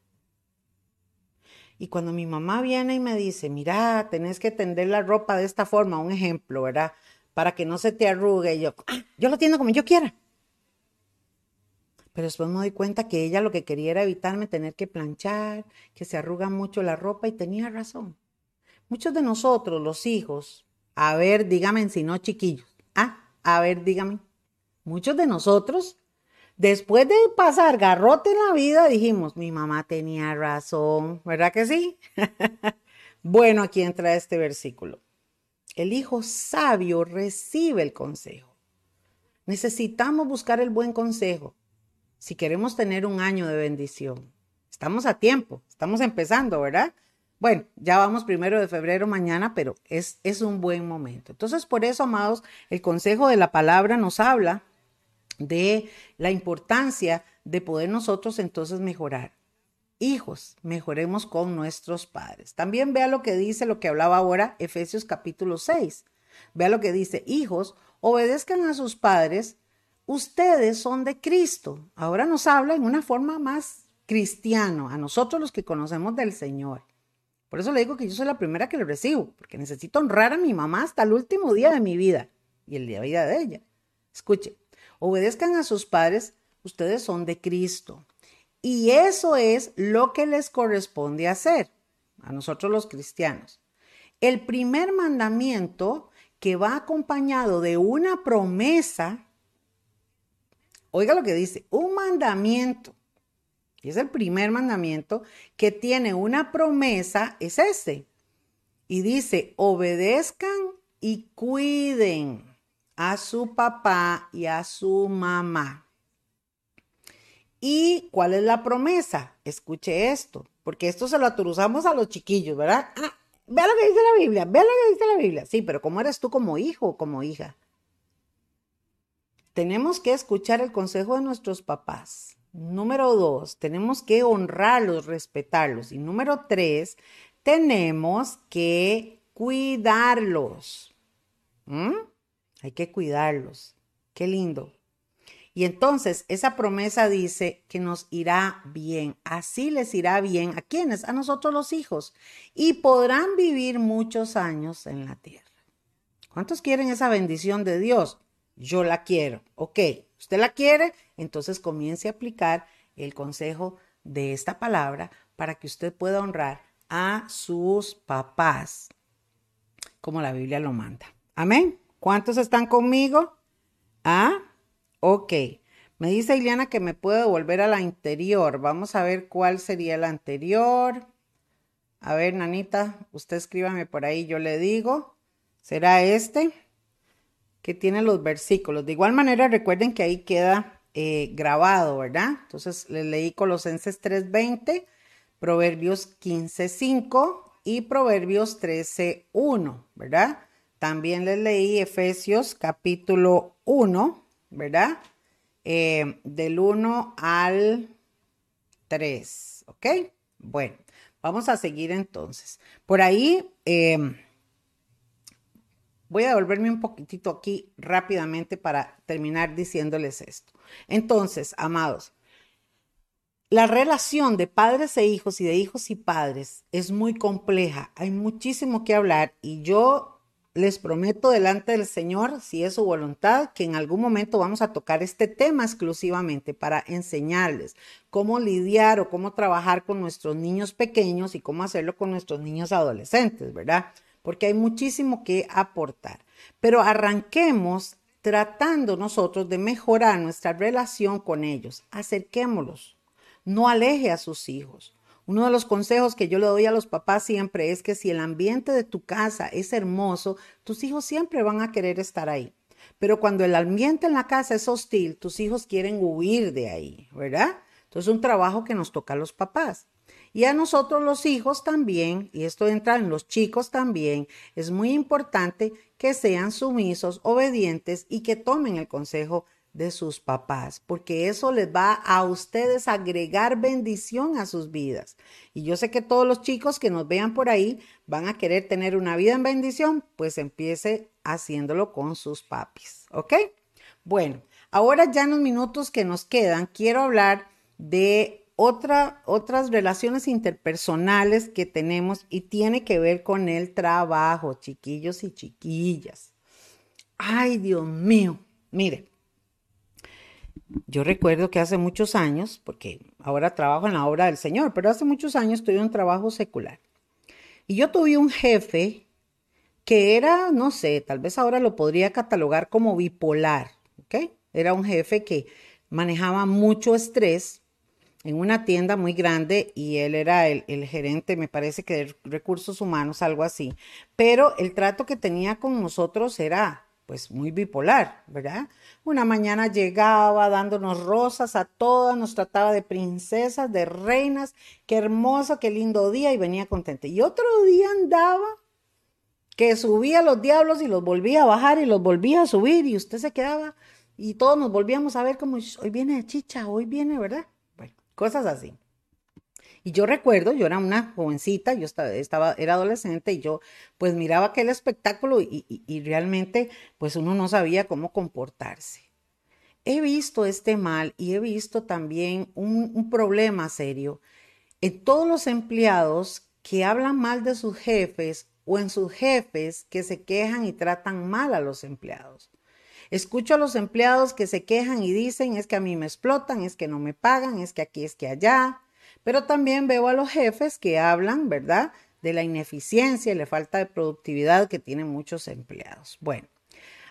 Y cuando mi mamá viene y me dice, mira, tenés que tender la ropa de esta forma, un ejemplo, ¿verdad? Para que no se te arrugue. Y yo, ah, yo lo tiendo como yo quiera. Pero después me doy cuenta que ella lo que quería era evitarme tener que planchar, que se arruga mucho la ropa y tenía razón. Muchos de nosotros, los hijos, a ver, dígame si no chiquillos, ah, a ver, dígame, muchos de nosotros Después de pasar garrote en la vida, dijimos, mi mamá tenía razón, ¿verdad que sí? bueno, aquí entra este versículo. El hijo sabio recibe el consejo. Necesitamos buscar el buen consejo si queremos tener un año de bendición. Estamos a tiempo, estamos empezando, ¿verdad? Bueno, ya vamos primero de febrero mañana, pero es, es un buen momento. Entonces, por eso, amados, el consejo de la palabra nos habla de la importancia de poder nosotros entonces mejorar. Hijos, mejoremos con nuestros padres. También vea lo que dice, lo que hablaba ahora Efesios capítulo 6. Vea lo que dice, hijos, obedezcan a sus padres, ustedes son de Cristo. Ahora nos habla en una forma más cristiano, a nosotros los que conocemos del Señor. Por eso le digo que yo soy la primera que lo recibo, porque necesito honrar a mi mamá hasta el último día de mi vida y el día de vida de ella. Escuche, obedezcan a sus padres, ustedes son de Cristo. Y eso es lo que les corresponde hacer a nosotros los cristianos. El primer mandamiento que va acompañado de una promesa, oiga lo que dice, un mandamiento, y es el primer mandamiento que tiene una promesa, es este. Y dice, obedezcan y cuiden a su papá y a su mamá. ¿Y cuál es la promesa? Escuche esto, porque esto se lo aturuzamos a los chiquillos, ¿verdad? Ah, vea lo que dice la Biblia, vea lo que dice la Biblia. Sí, pero ¿cómo eres tú como hijo o como hija? Tenemos que escuchar el consejo de nuestros papás. Número dos, tenemos que honrarlos, respetarlos. Y número tres, tenemos que cuidarlos. ¿Mm? Hay que cuidarlos. Qué lindo. Y entonces esa promesa dice que nos irá bien. Así les irá bien. ¿A quiénes? A nosotros los hijos. Y podrán vivir muchos años en la tierra. ¿Cuántos quieren esa bendición de Dios? yo la quiero. Ok, usted la quiere, entonces comience a aplicar el consejo de esta palabra para que usted pueda honrar a sus papás como la Biblia lo manda. Amén. ¿Cuántos están conmigo? Ah, ok. Me dice Ileana que me puedo volver a la anterior. Vamos a ver cuál sería la anterior. A ver, nanita, usted escríbame por ahí, yo le digo. ¿Será este? Que tiene los versículos. De igual manera, recuerden que ahí queda eh, grabado, ¿verdad? Entonces, le leí Colosenses 3.20, Proverbios 15.5 y Proverbios 13.1, ¿verdad? También les leí Efesios capítulo 1, ¿verdad? Eh, del 1 al 3, ¿ok? Bueno, vamos a seguir entonces. Por ahí eh, voy a devolverme un poquitito aquí rápidamente para terminar diciéndoles esto. Entonces, amados, la relación de padres e hijos y de hijos y padres es muy compleja. Hay muchísimo que hablar y yo les prometo delante del Señor, si es su voluntad, que en algún momento vamos a tocar este tema exclusivamente para enseñarles cómo lidiar o cómo trabajar con nuestros niños pequeños y cómo hacerlo con nuestros niños adolescentes, ¿verdad? Porque hay muchísimo que aportar. Pero arranquemos tratando nosotros de mejorar nuestra relación con ellos. Acerquémoslos. No aleje a sus hijos. Uno de los consejos que yo le doy a los papás siempre es que si el ambiente de tu casa es hermoso, tus hijos siempre van a querer estar ahí. Pero cuando el ambiente en la casa es hostil, tus hijos quieren huir de ahí, ¿verdad? Entonces es un trabajo que nos toca a los papás. Y a nosotros los hijos también, y esto entra en los chicos también, es muy importante que sean sumisos, obedientes y que tomen el consejo de sus papás, porque eso les va a ustedes agregar bendición a sus vidas. Y yo sé que todos los chicos que nos vean por ahí van a querer tener una vida en bendición, pues empiece haciéndolo con sus papis, ¿ok? Bueno, ahora ya en los minutos que nos quedan, quiero hablar de otra, otras relaciones interpersonales que tenemos y tiene que ver con el trabajo, chiquillos y chiquillas. Ay, Dios mío, mire. Yo recuerdo que hace muchos años, porque ahora trabajo en la obra del Señor, pero hace muchos años tuve un trabajo secular. Y yo tuve un jefe que era, no sé, tal vez ahora lo podría catalogar como bipolar, ¿ok? Era un jefe que manejaba mucho estrés en una tienda muy grande y él era el, el, gerente, me parece que de recursos humanos, algo así. Pero el trato que tenía con nosotros era pues muy bipolar, ¿verdad? Una mañana llegaba dándonos rosas a todas, nos trataba de princesas, de reinas, qué hermoso, qué lindo día y venía contenta. Y otro día andaba que subía los diablos y los volvía a bajar y los volvía a subir y usted se quedaba y todos nos volvíamos a ver como hoy viene chicha, hoy viene, ¿verdad? Bueno, cosas así. Y yo recuerdo, yo era una jovencita, yo estaba, era adolescente y yo pues miraba aquel espectáculo y, y, realmente pues uno no sabía cómo comportarse. He visto este mal y he visto también un, un problema serio en todos los empleados que hablan mal de sus jefes o en sus jefes que se quejan y tratan mal a los empleados. Escucho a los empleados que se quejan y dicen es que a mí me explotan, es que no me pagan, es que aquí, es que allá. Pero también veo a los jefes que hablan, ¿verdad? De la ineficiencia y la falta de productividad que tienen muchos empleados. Bueno,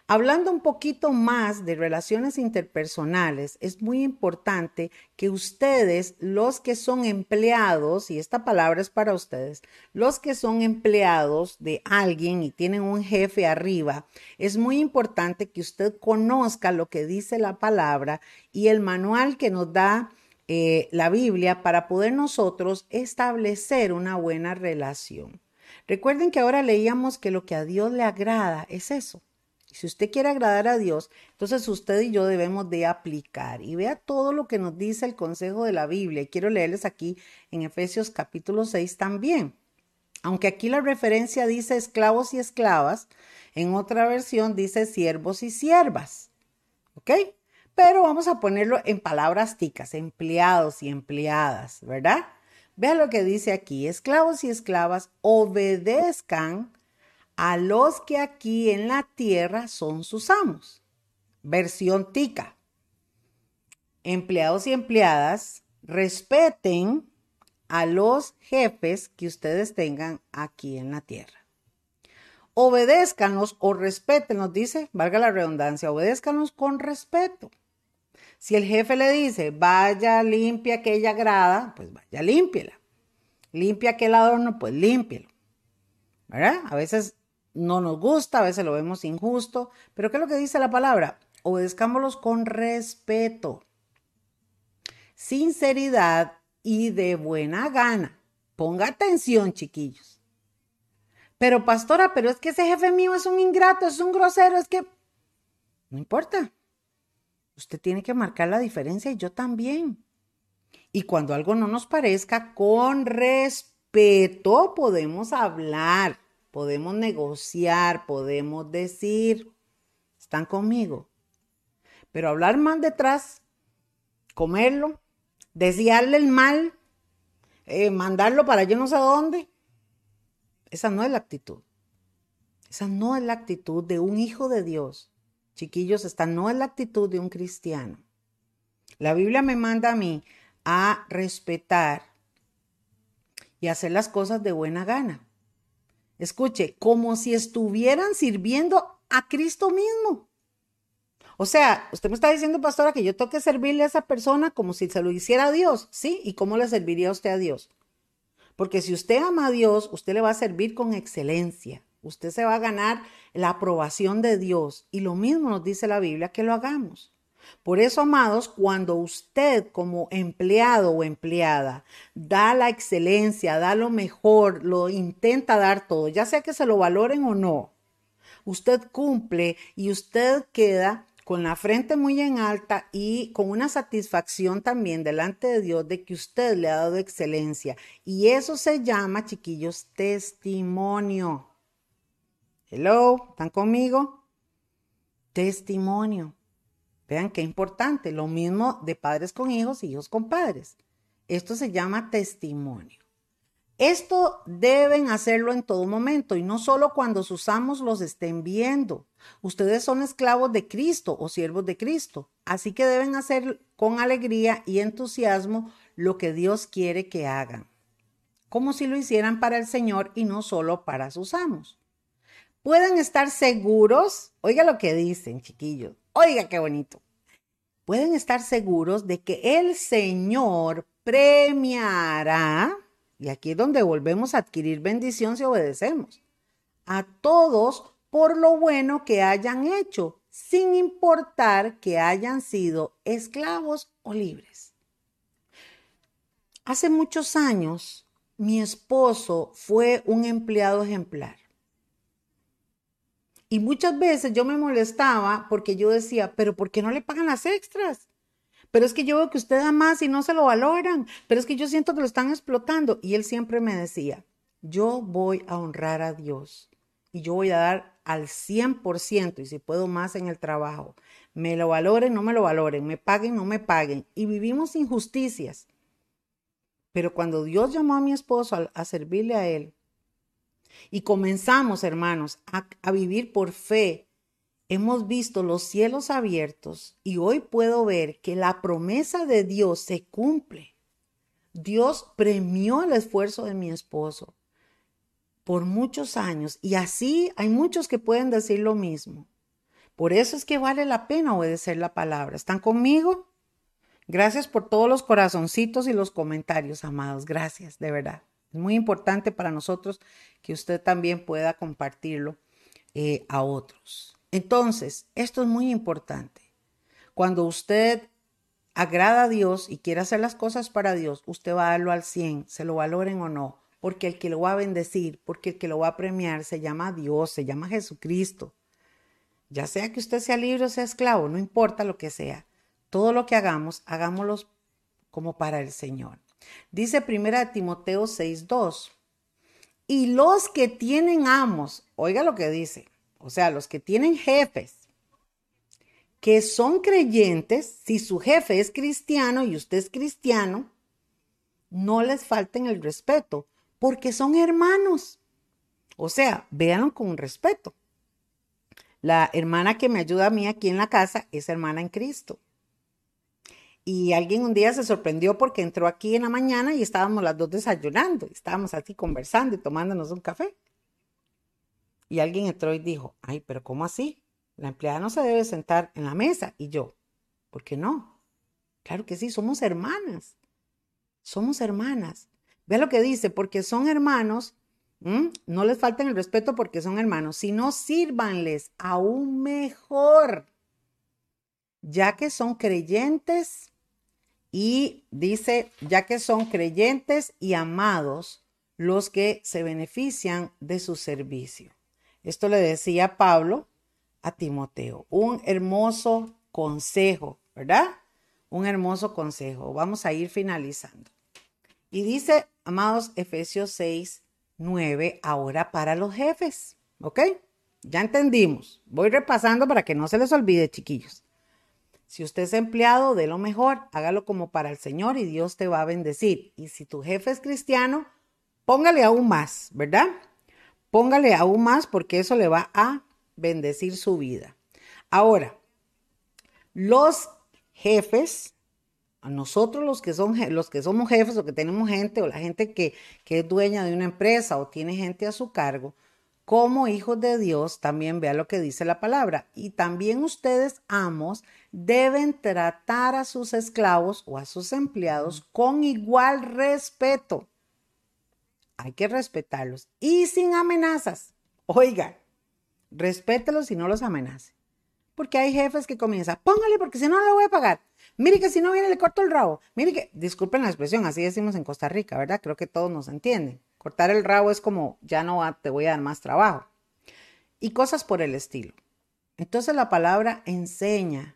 hablando un poquito más de relaciones interpersonales, es muy importante que ustedes, los que son empleados, y esta palabra es para ustedes, los que son empleados de alguien y tienen un jefe arriba, es muy importante que usted conozca lo que dice la palabra y el manual que nos da eh, la Biblia para poder nosotros establecer una buena relación. Recuerden que ahora leíamos que lo que a Dios le agrada es eso. Si usted quiere agradar a Dios, entonces usted y yo debemos de aplicar. Y vea todo lo que nos dice el consejo de la Biblia. Y quiero leerles aquí en Efesios capítulo 6 también. Aunque aquí la referencia dice esclavos y esclavas, en otra versión dice siervos y siervas. ¿Ok? Pero vamos a ponerlo en palabras ticas, empleados y empleadas, ¿verdad? Vean lo que dice aquí, esclavos y esclavas obedezcan a los que aquí en la tierra son sus amos. versión tica. Empleados y empleadas, respeten a los jefes que ustedes tengan aquí en la tierra. Obedézcanos o respétenlos, dice, valga la redundancia, obedézcanos con respeto. Si el jefe le dice, vaya, limpia aquella grada, pues vaya, límpiela. Limpia aquel adorno, pues límpielo. ¿Verdad? A veces no nos gusta, a veces lo vemos injusto, pero ¿qué es lo que dice la palabra? Obedezcámoslos con respeto, sinceridad y de buena gana. Ponga atención, chiquillos. Pero pastora, pero es que ese jefe mío es un ingrato, es un grosero, es que... No importa. Usted tiene que marcar la diferencia y yo también. Y cuando algo no nos parezca, con respeto podemos hablar podemos negociar, podemos decir, están conmigo. Pero hablar mal detrás, comerlo, desearle el mal, eh, mandarlo para yo no sé dónde, esa no es la actitud. Esa no es la actitud de un hijo de Dios. Chiquillos, esta no es la actitud de un cristiano. La Biblia me manda a mí a respetar y hacer las cosas de buena gana. Escuche, como si estuvieran sirviendo a Cristo mismo. O sea, usted me está diciendo, pastora, que yo tengo que servirle a esa persona como si se lo hiciera a Dios. Sí, ¿y cómo le serviría usted a Dios? Porque si usted ama a Dios, usted le va a servir con excelencia. Usted se va a ganar la aprobación de Dios. Y lo mismo nos dice la Biblia que lo hagamos. Por eso, amados, cuando usted como empleado o empleada da la excelencia, da lo mejor, lo intenta dar todo, ya sea que se lo valoren o no, usted cumple y usted queda con la frente muy en alta y con una satisfacción también delante de Dios de que usted le ha dado excelencia. Y eso se llama, chiquillos, testimonio. Hello, ¿están conmigo? Testimonio. Vean qué importante. Lo mismo de padres con hijos, hijos con padres. Esto se llama testimonio. Esto deben hacerlo en todo momento y no solo cuando sus amos los estén viendo. Ustedes son esclavos de Cristo o siervos de Cristo, así que deben hacer con alegría y entusiasmo lo que Dios quiere que hagan, como si lo hicieran para el Señor y no solo para sus amos. Pueden estar seguros, oiga lo que dicen, chiquillos, Oiga, qué bonito. Pueden estar seguros de que el Señor premiará, y aquí es donde volvemos a adquirir bendición si obedecemos, a todos por lo bueno que hayan hecho, sin importar que hayan sido esclavos o libres. Hace muchos años, mi esposo fue un empleado ejemplar. Y muchas veces yo me molestaba porque yo decía, pero ¿por qué no le pagan las extras? Pero es que yo veo que usted da más y no se lo valoran. Pero es que yo siento que lo están explotando. Y él siempre me decía, yo voy a honrar a Dios y yo voy a dar al 100% y si puedo más en el trabajo. Me lo valoren, no me lo valoren, me paguen, no me paguen. Y vivimos injusticias. Pero cuando Dios llamó a mi esposo a, a servirle a él, y comenzamos, hermanos, a, vivir por fe. Hemos visto los cielos abiertos y hoy puedo ver que la promesa de Dios se cumple. Dios premió el esfuerzo de mi esposo por muchos años y así hay muchos que pueden decir lo mismo. Por eso es que vale la pena obedecer la palabra. ¿Están conmigo? Gracias por todos los corazoncitos y los comentarios, amados. Gracias, de verdad. Es muy importante para nosotros que usted también pueda compartirlo eh, a otros. Entonces, esto es muy importante. Cuando usted agrada a Dios y quiere hacer las cosas para Dios, usted va a darlo al 100, se lo valoren o no, porque el que lo va a bendecir, porque el que lo va a premiar se llama Dios, se llama Jesucristo. Ya sea que usted sea libre o sea esclavo, no importa lo que sea. Todo lo que hagamos, hagámoslo como para el Señor. Dice primera Timoteo 6:2. Y los que tienen amos, oiga lo que dice, o sea, los que tienen jefes, que son creyentes, si su jefe es cristiano y usted es cristiano, no les falten el respeto, porque son hermanos. O sea, véanlo con respeto. la hermana que me ayuda a mí aquí en la casa es hermana en Cristo. Y alguien un día se sorprendió porque entró aquí en la mañana y estábamos las dos desayunando, estábamos así conversando y tomándonos un café. Y alguien entró y dijo, ay, pero ¿cómo así? La empleada no se debe sentar en la mesa. Y yo, ¿por qué no? Claro que sí, somos hermanas. Somos hermanas. Ve lo que dice, porque son hermanos, no les falten el respeto porque son hermanos, sino sírvanles aún mejor, ya que son creyentes y dice, ya que son creyentes y amados los que se benefician de su servicio. Esto le decía Pablo a Timoteo. Un hermoso consejo, ¿verdad? Un hermoso consejo. Vamos a ir finalizando. Y dice, amados, Efesios 6, 9, ahora para los jefes, ¿ok? Ya entendimos. Voy repasando para que no se les olvide, chiquillos. Si usted es empleado, de lo mejor, hágalo como para el Señor y Dios te va a bendecir. Y si tu jefe es cristiano, póngale aún más, ¿verdad? Póngale aún más porque eso le va a bendecir su vida. Ahora, los jefes, a nosotros los que, son, los que somos jefes o que tenemos gente o la gente que, que es dueña de una empresa o tiene gente a su cargo, como hijos de Dios, también vea lo que dice la palabra. Y también ustedes, amos, deben tratar a sus esclavos o a sus empleados con igual respeto. Hay que respetarlos y sin amenazas. Oiga, respételos y no los amenace. Porque hay jefes que comienzan, póngale porque si no, no le voy a pagar. Mire que si no viene le corto el rabo. Mire que, disculpen la expresión, así decimos en Costa Rica, ¿verdad? Creo que todos nos entienden. Cortar el rabo es como, ya no te voy a dar más trabajo. Y cosas por el estilo. Entonces la palabra enseña,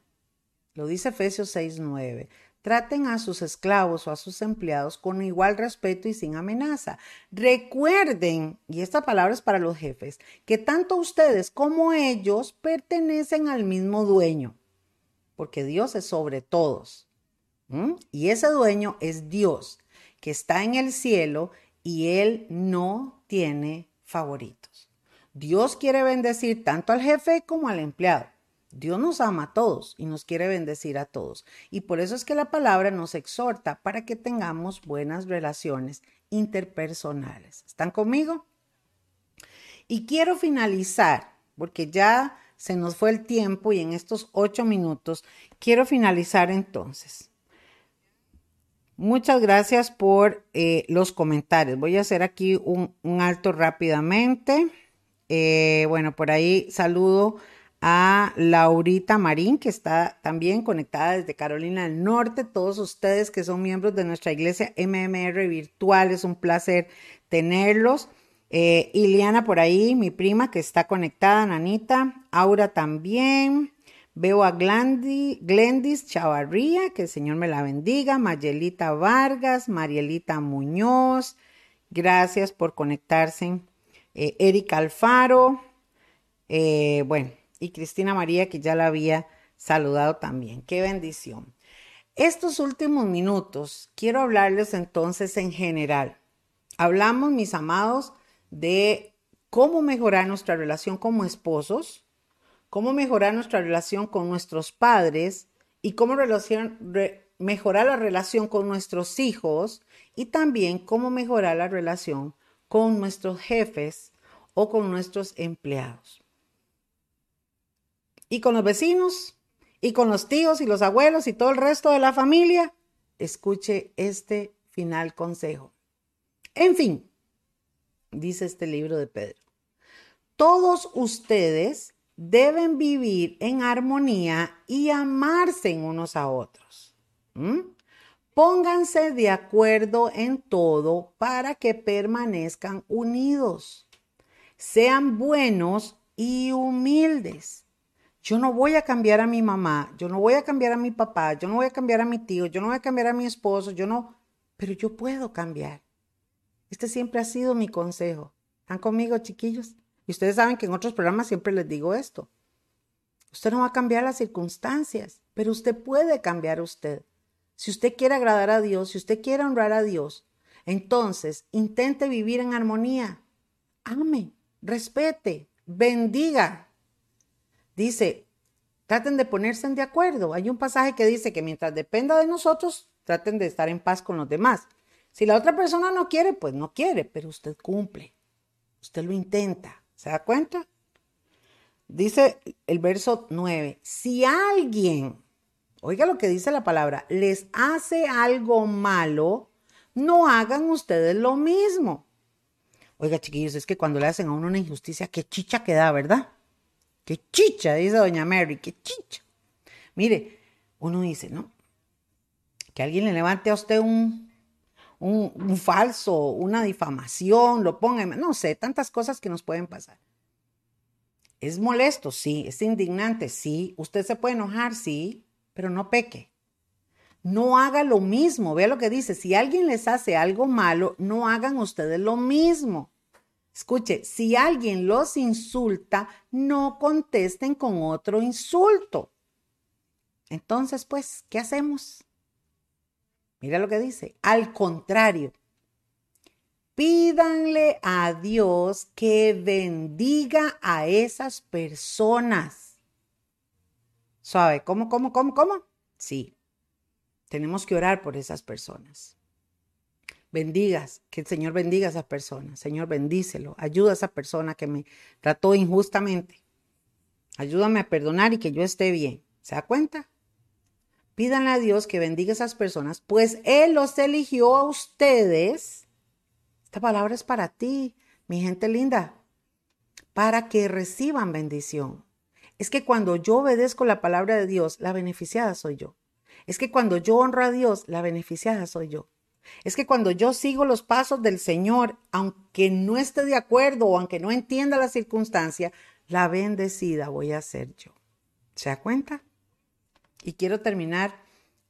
lo dice Efesios 6:9. Traten a sus esclavos o a sus empleados con igual respeto y sin amenaza. Recuerden, y esta palabra es para los jefes, que tanto ustedes como ellos pertenecen al mismo dueño, porque Dios es sobre todos. Y ese dueño es Dios, que está en el cielo y Él no tiene favoritos. Dios quiere bendecir tanto al jefe como al empleado. Dios nos ama a todos y nos quiere bendecir a todos. Y por eso es que la palabra nos exhorta para que tengamos buenas relaciones interpersonales. ¿Están conmigo? Y quiero finalizar, porque ya se nos fue el tiempo y en estos ocho minutos quiero finalizar entonces. Muchas gracias por eh, los comentarios. Voy a hacer aquí un, alto rápidamente. Eh, bueno, por ahí saludo a Laurita Marín, que está también conectada desde Carolina del Norte, todos ustedes que son miembros de nuestra iglesia MMR virtual, es un placer tenerlos. Eh, Iliana por ahí, mi prima que está conectada, Nanita, Aura también. Veo a Glendis Chavarría, que el Señor me la bendiga, Mayelita Vargas, Marielita Muñoz, gracias por conectarse. Eh, Erika Alfaro, eh, bueno, y Cristina María, que ya la había saludado también. Qué bendición. Estos últimos minutos quiero hablarles entonces en general. Hablamos, mis amados, de cómo mejorar nuestra relación como esposos, cómo mejorar nuestra relación con nuestros padres y cómo mejorar la relación con nuestros hijos y también cómo mejorar la relación con nuestros jefes o con nuestros empleados y con los vecinos y con los tíos y los abuelos y todo el resto de la familia, escuche este final consejo. En fin, dice este libro de Pedro, todos ustedes deben vivir en armonía y amarse unos a otros. Pónganse de acuerdo en todo para que permanezcan unidos. Sean buenos y humildes yo no voy a cambiar a mi mamá, yo no voy a cambiar a mi papá, yo no voy a cambiar a mi tío, yo no voy a cambiar a mi esposo, yo no, pero yo puedo cambiar. Este siempre ha sido mi consejo. ¿Están conmigo, chiquillos? Y ustedes saben que en otros programas siempre les digo esto. Usted no va a cambiar las circunstancias, pero usted puede cambiar usted. Si usted quiere agradar a Dios, si usted quiere honrar a Dios, entonces intente vivir en armonía. Ame, respete, bendiga, dice, traten de ponerse de acuerdo. Hay un pasaje que dice que mientras dependa de nosotros, traten de estar en paz con los demás. Si la otra persona no quiere, pues no quiere, pero usted cumple. Usted lo intenta. ¿Se da cuenta? Dice el verso 9, si alguien, oiga lo que dice la palabra, les hace algo malo, no hagan ustedes lo mismo. Oiga, chiquillos, es que cuando le hacen a uno una injusticia, qué chicha que da, ¿verdad? Qué chicha, dice doña Mary, qué chicha. Mire, uno dice, ¿no? Que alguien le levante a usted un, un, falso, una difamación, lo ponga, no sé, tantas cosas que nos pueden pasar. Es molesto, sí, es indignante, sí, usted se puede enojar, sí, pero no peque. No haga lo mismo, vea lo que dice, si alguien les hace algo malo, no hagan ustedes lo mismo. Escuche, si alguien los insulta, no contesten con otro insulto. Entonces, pues, ¿qué hacemos? Mira lo que dice. Al contrario, pídanle a Dios que bendiga a esas personas. ¿Sabe? ¿Cómo, cómo, cómo, cómo? Sí, tenemos que orar por esas personas. Bendigas, que el Señor bendiga a esa persona. Señor, bendícelo. Ayuda a esa persona que me trató injustamente. Ayúdame a perdonar y que yo esté bien. ¿Se da cuenta? Pídanle a Dios que bendiga a esas personas, pues Él los eligió a ustedes. Esta palabra es para ti, mi gente linda, para que reciban bendición. Es que cuando yo obedezco la palabra de Dios, la beneficiada soy yo. Es que cuando yo honro a Dios, la beneficiada soy yo. Es que cuando yo sigo los pasos del Señor, aunque no esté de acuerdo o aunque no entienda la circunstancia, la bendecida voy a ser yo. ¿Se da cuenta? Y quiero terminar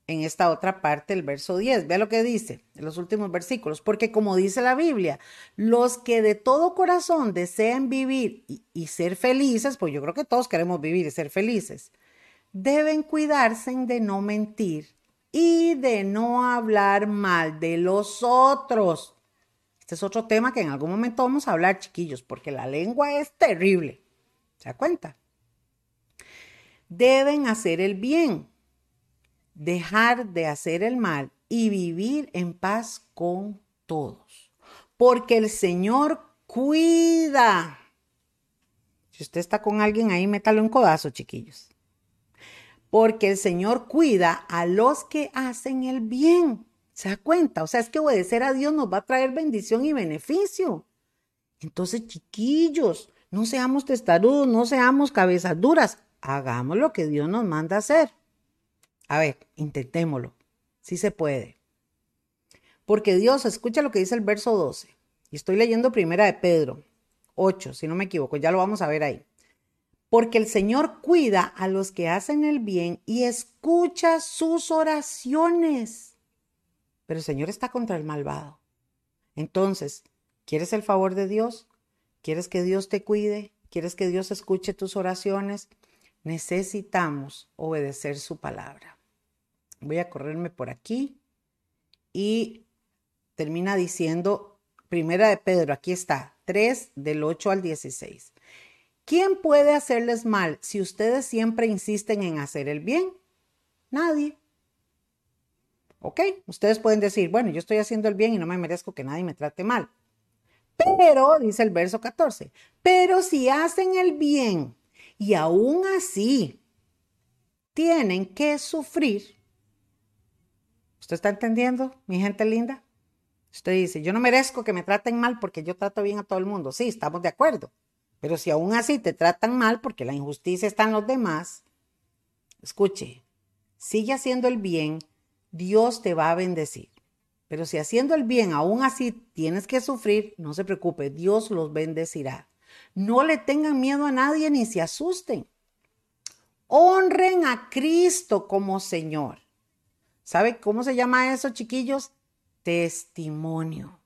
en esta otra parte el verso 10. Vea lo que dice en los últimos versículos. Porque como dice la Biblia, los que de todo corazón desean vivir y, y, ser felices, pues yo creo que todos queremos vivir y ser felices, deben cuidarse de no mentir y de no hablar mal de los otros. Este es otro tema que en algún momento vamos a hablar, chiquillos, porque la lengua es terrible. ¿Se da cuenta? Deben hacer el bien, dejar de hacer el mal y vivir en paz con todos. Porque el Señor cuida. Si usted está con alguien ahí, métalo en codazo, chiquillos. Porque el Señor cuida a los que hacen el bien. ¿Se da cuenta? O sea, es que obedecer a Dios nos va a traer bendición y beneficio. Entonces, chiquillos, no seamos testarudos, no seamos cabezas duras hagamos lo que Dios nos manda hacer. A ver, intentémoslo. Sí se puede. Porque Dios, escucha lo que dice el verso 12. Y estoy leyendo primera de Pedro 8, si no me equivoco, ya lo vamos a ver ahí. Porque el Señor cuida a los que hacen el bien y escucha sus oraciones. Pero el Señor está contra el malvado. Entonces, ¿quieres el favor de Dios? ¿Quieres que Dios te cuide? ¿Quieres que Dios escuche tus oraciones? Necesitamos obedecer su palabra. Voy a correrme por aquí y termina diciendo, primera de Pedro, aquí está, 3 del 8 al 16. ¿Quién puede hacerles mal si ustedes siempre insisten en hacer el bien? Nadie. ¿Ok? Ustedes pueden decir, bueno, yo estoy haciendo el bien y no me merezco que nadie me trate mal. Pero, dice el verso 14, pero si hacen el bien y aún así tienen que sufrir. ¿Usted está entendiendo, mi gente linda? Usted dice, yo no merezco que me traten mal porque yo trato bien a todo el mundo. Sí, estamos de acuerdo. Pero si aún así te tratan mal porque la injusticia está en los demás, escuche, sigue haciendo el bien, Dios te va a bendecir. Pero si haciendo el bien aún así tienes que sufrir, no se preocupe, Dios los bendecirá. No le tengan miedo a nadie ni se asusten. Honren a Cristo como Señor. ¿Sabe cómo se llama eso, chiquillos? Testimonio.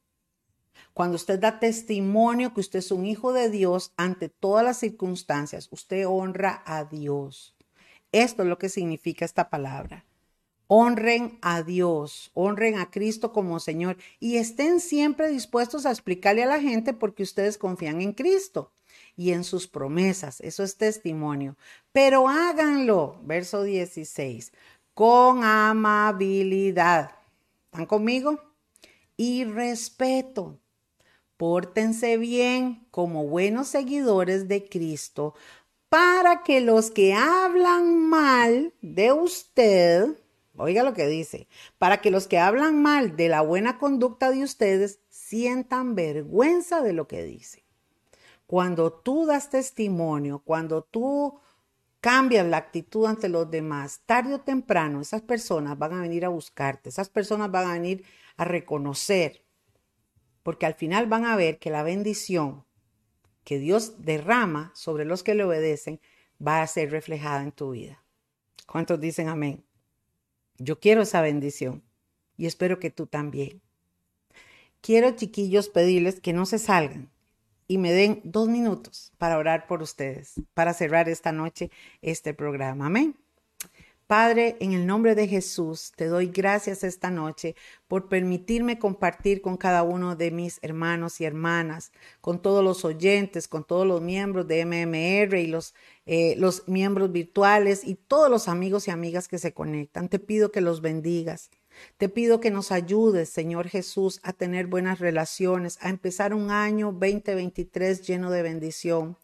Cuando usted da testimonio que usted es un hijo de Dios ante todas las circunstancias, usted honra a Dios. Esto es lo que significa esta palabra. Honren a Dios, honren a Cristo como Señor y estén siempre dispuestos a explicarle a la gente porque ustedes confían en Cristo. y en sus promesas. Eso es testimonio. Pero háganlo, verso 16, con amabilidad. ¿Están conmigo? Y respeto. Pórtense bien como buenos seguidores de Cristo para que los que hablan mal de usted, oiga lo que dice, para que los que hablan mal de la buena conducta de ustedes sientan vergüenza de lo que dice. Cuando tú das testimonio, cuando tú cambias la actitud ante los demás, tarde o temprano esas personas van a venir a buscarte, esas personas van a venir a reconocer, porque al final van a ver que la bendición que Dios derrama sobre los que le obedecen va a ser reflejada en tu vida. ¿Cuántos dicen amén? Yo quiero esa bendición y espero que tú también. Quiero, chiquillos, pedirles que no se salgan y me den dos minutos para orar por ustedes, para cerrar esta noche este programa. Amén. Padre, en el nombre de Jesús, te doy gracias esta noche por permitirme compartir con cada uno de mis hermanos y hermanas, con todos los oyentes, con todos los miembros de MMR y los, eh, los miembros virtuales y todos los amigos y amigas que se conectan. Te pido que los bendigas. Te pido que nos ayudes, Señor Jesús, a tener buenas relaciones, a empezar un año 2023 lleno de bendición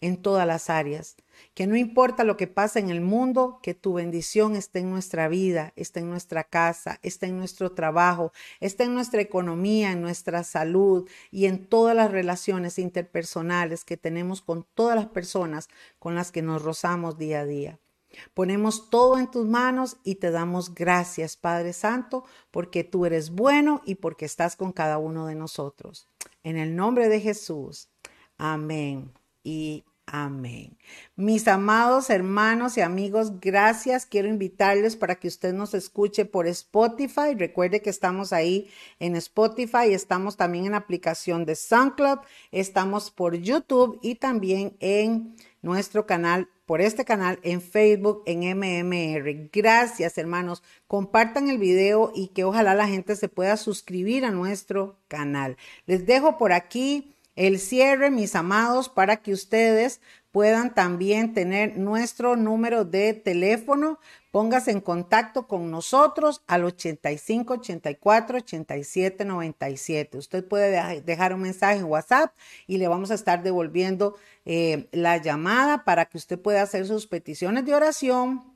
en todas las áreas. Que no importa lo que pasa en el mundo, que tu bendición esté en nuestra vida, esté en nuestra casa, esté en nuestro trabajo, esté en nuestra economía, en nuestra salud y en todas las relaciones interpersonales que tenemos con todas las personas con las que nos rozamos día a día. Ponemos todo en tus manos y te damos gracias, Padre Santo, porque tú eres bueno y porque estás con cada uno de nosotros. En el nombre de Jesús. Amén y Amén. Mis amados hermanos y amigos, gracias. Quiero invitarles para que usted nos escuche por Spotify. Recuerde que estamos ahí en Spotify, estamos también en la aplicación de SoundCloud, estamos por YouTube y también en nuestro canal, por este canal en Facebook, en MMR. Gracias, hermanos. Compartan el video y que ojalá la gente se pueda suscribir a nuestro canal. Les dejo por aquí el cierre, mis amados, para que ustedes puedan también tener nuestro número de teléfono. Póngase en contacto con nosotros al 85 84 87 97. Usted puede dejar un mensaje en WhatsApp y le vamos a estar devolviendo eh, la llamada para que usted pueda hacer sus peticiones de oración,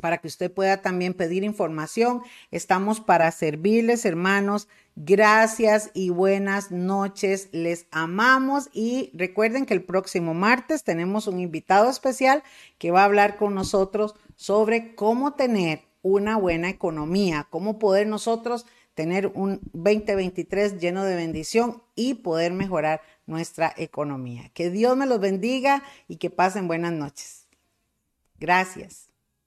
para que usted pueda también pedir información. Estamos para servirles, hermanos. Gracias y buenas noches. Les amamos y recuerden que el próximo martes tenemos un invitado especial que va a hablar con nosotros sobre cómo tener una buena economía, cómo poder nosotros tener un 2023 lleno de bendición y poder mejorar nuestra economía. Que Dios me los bendiga y que pasen buenas noches. Gracias.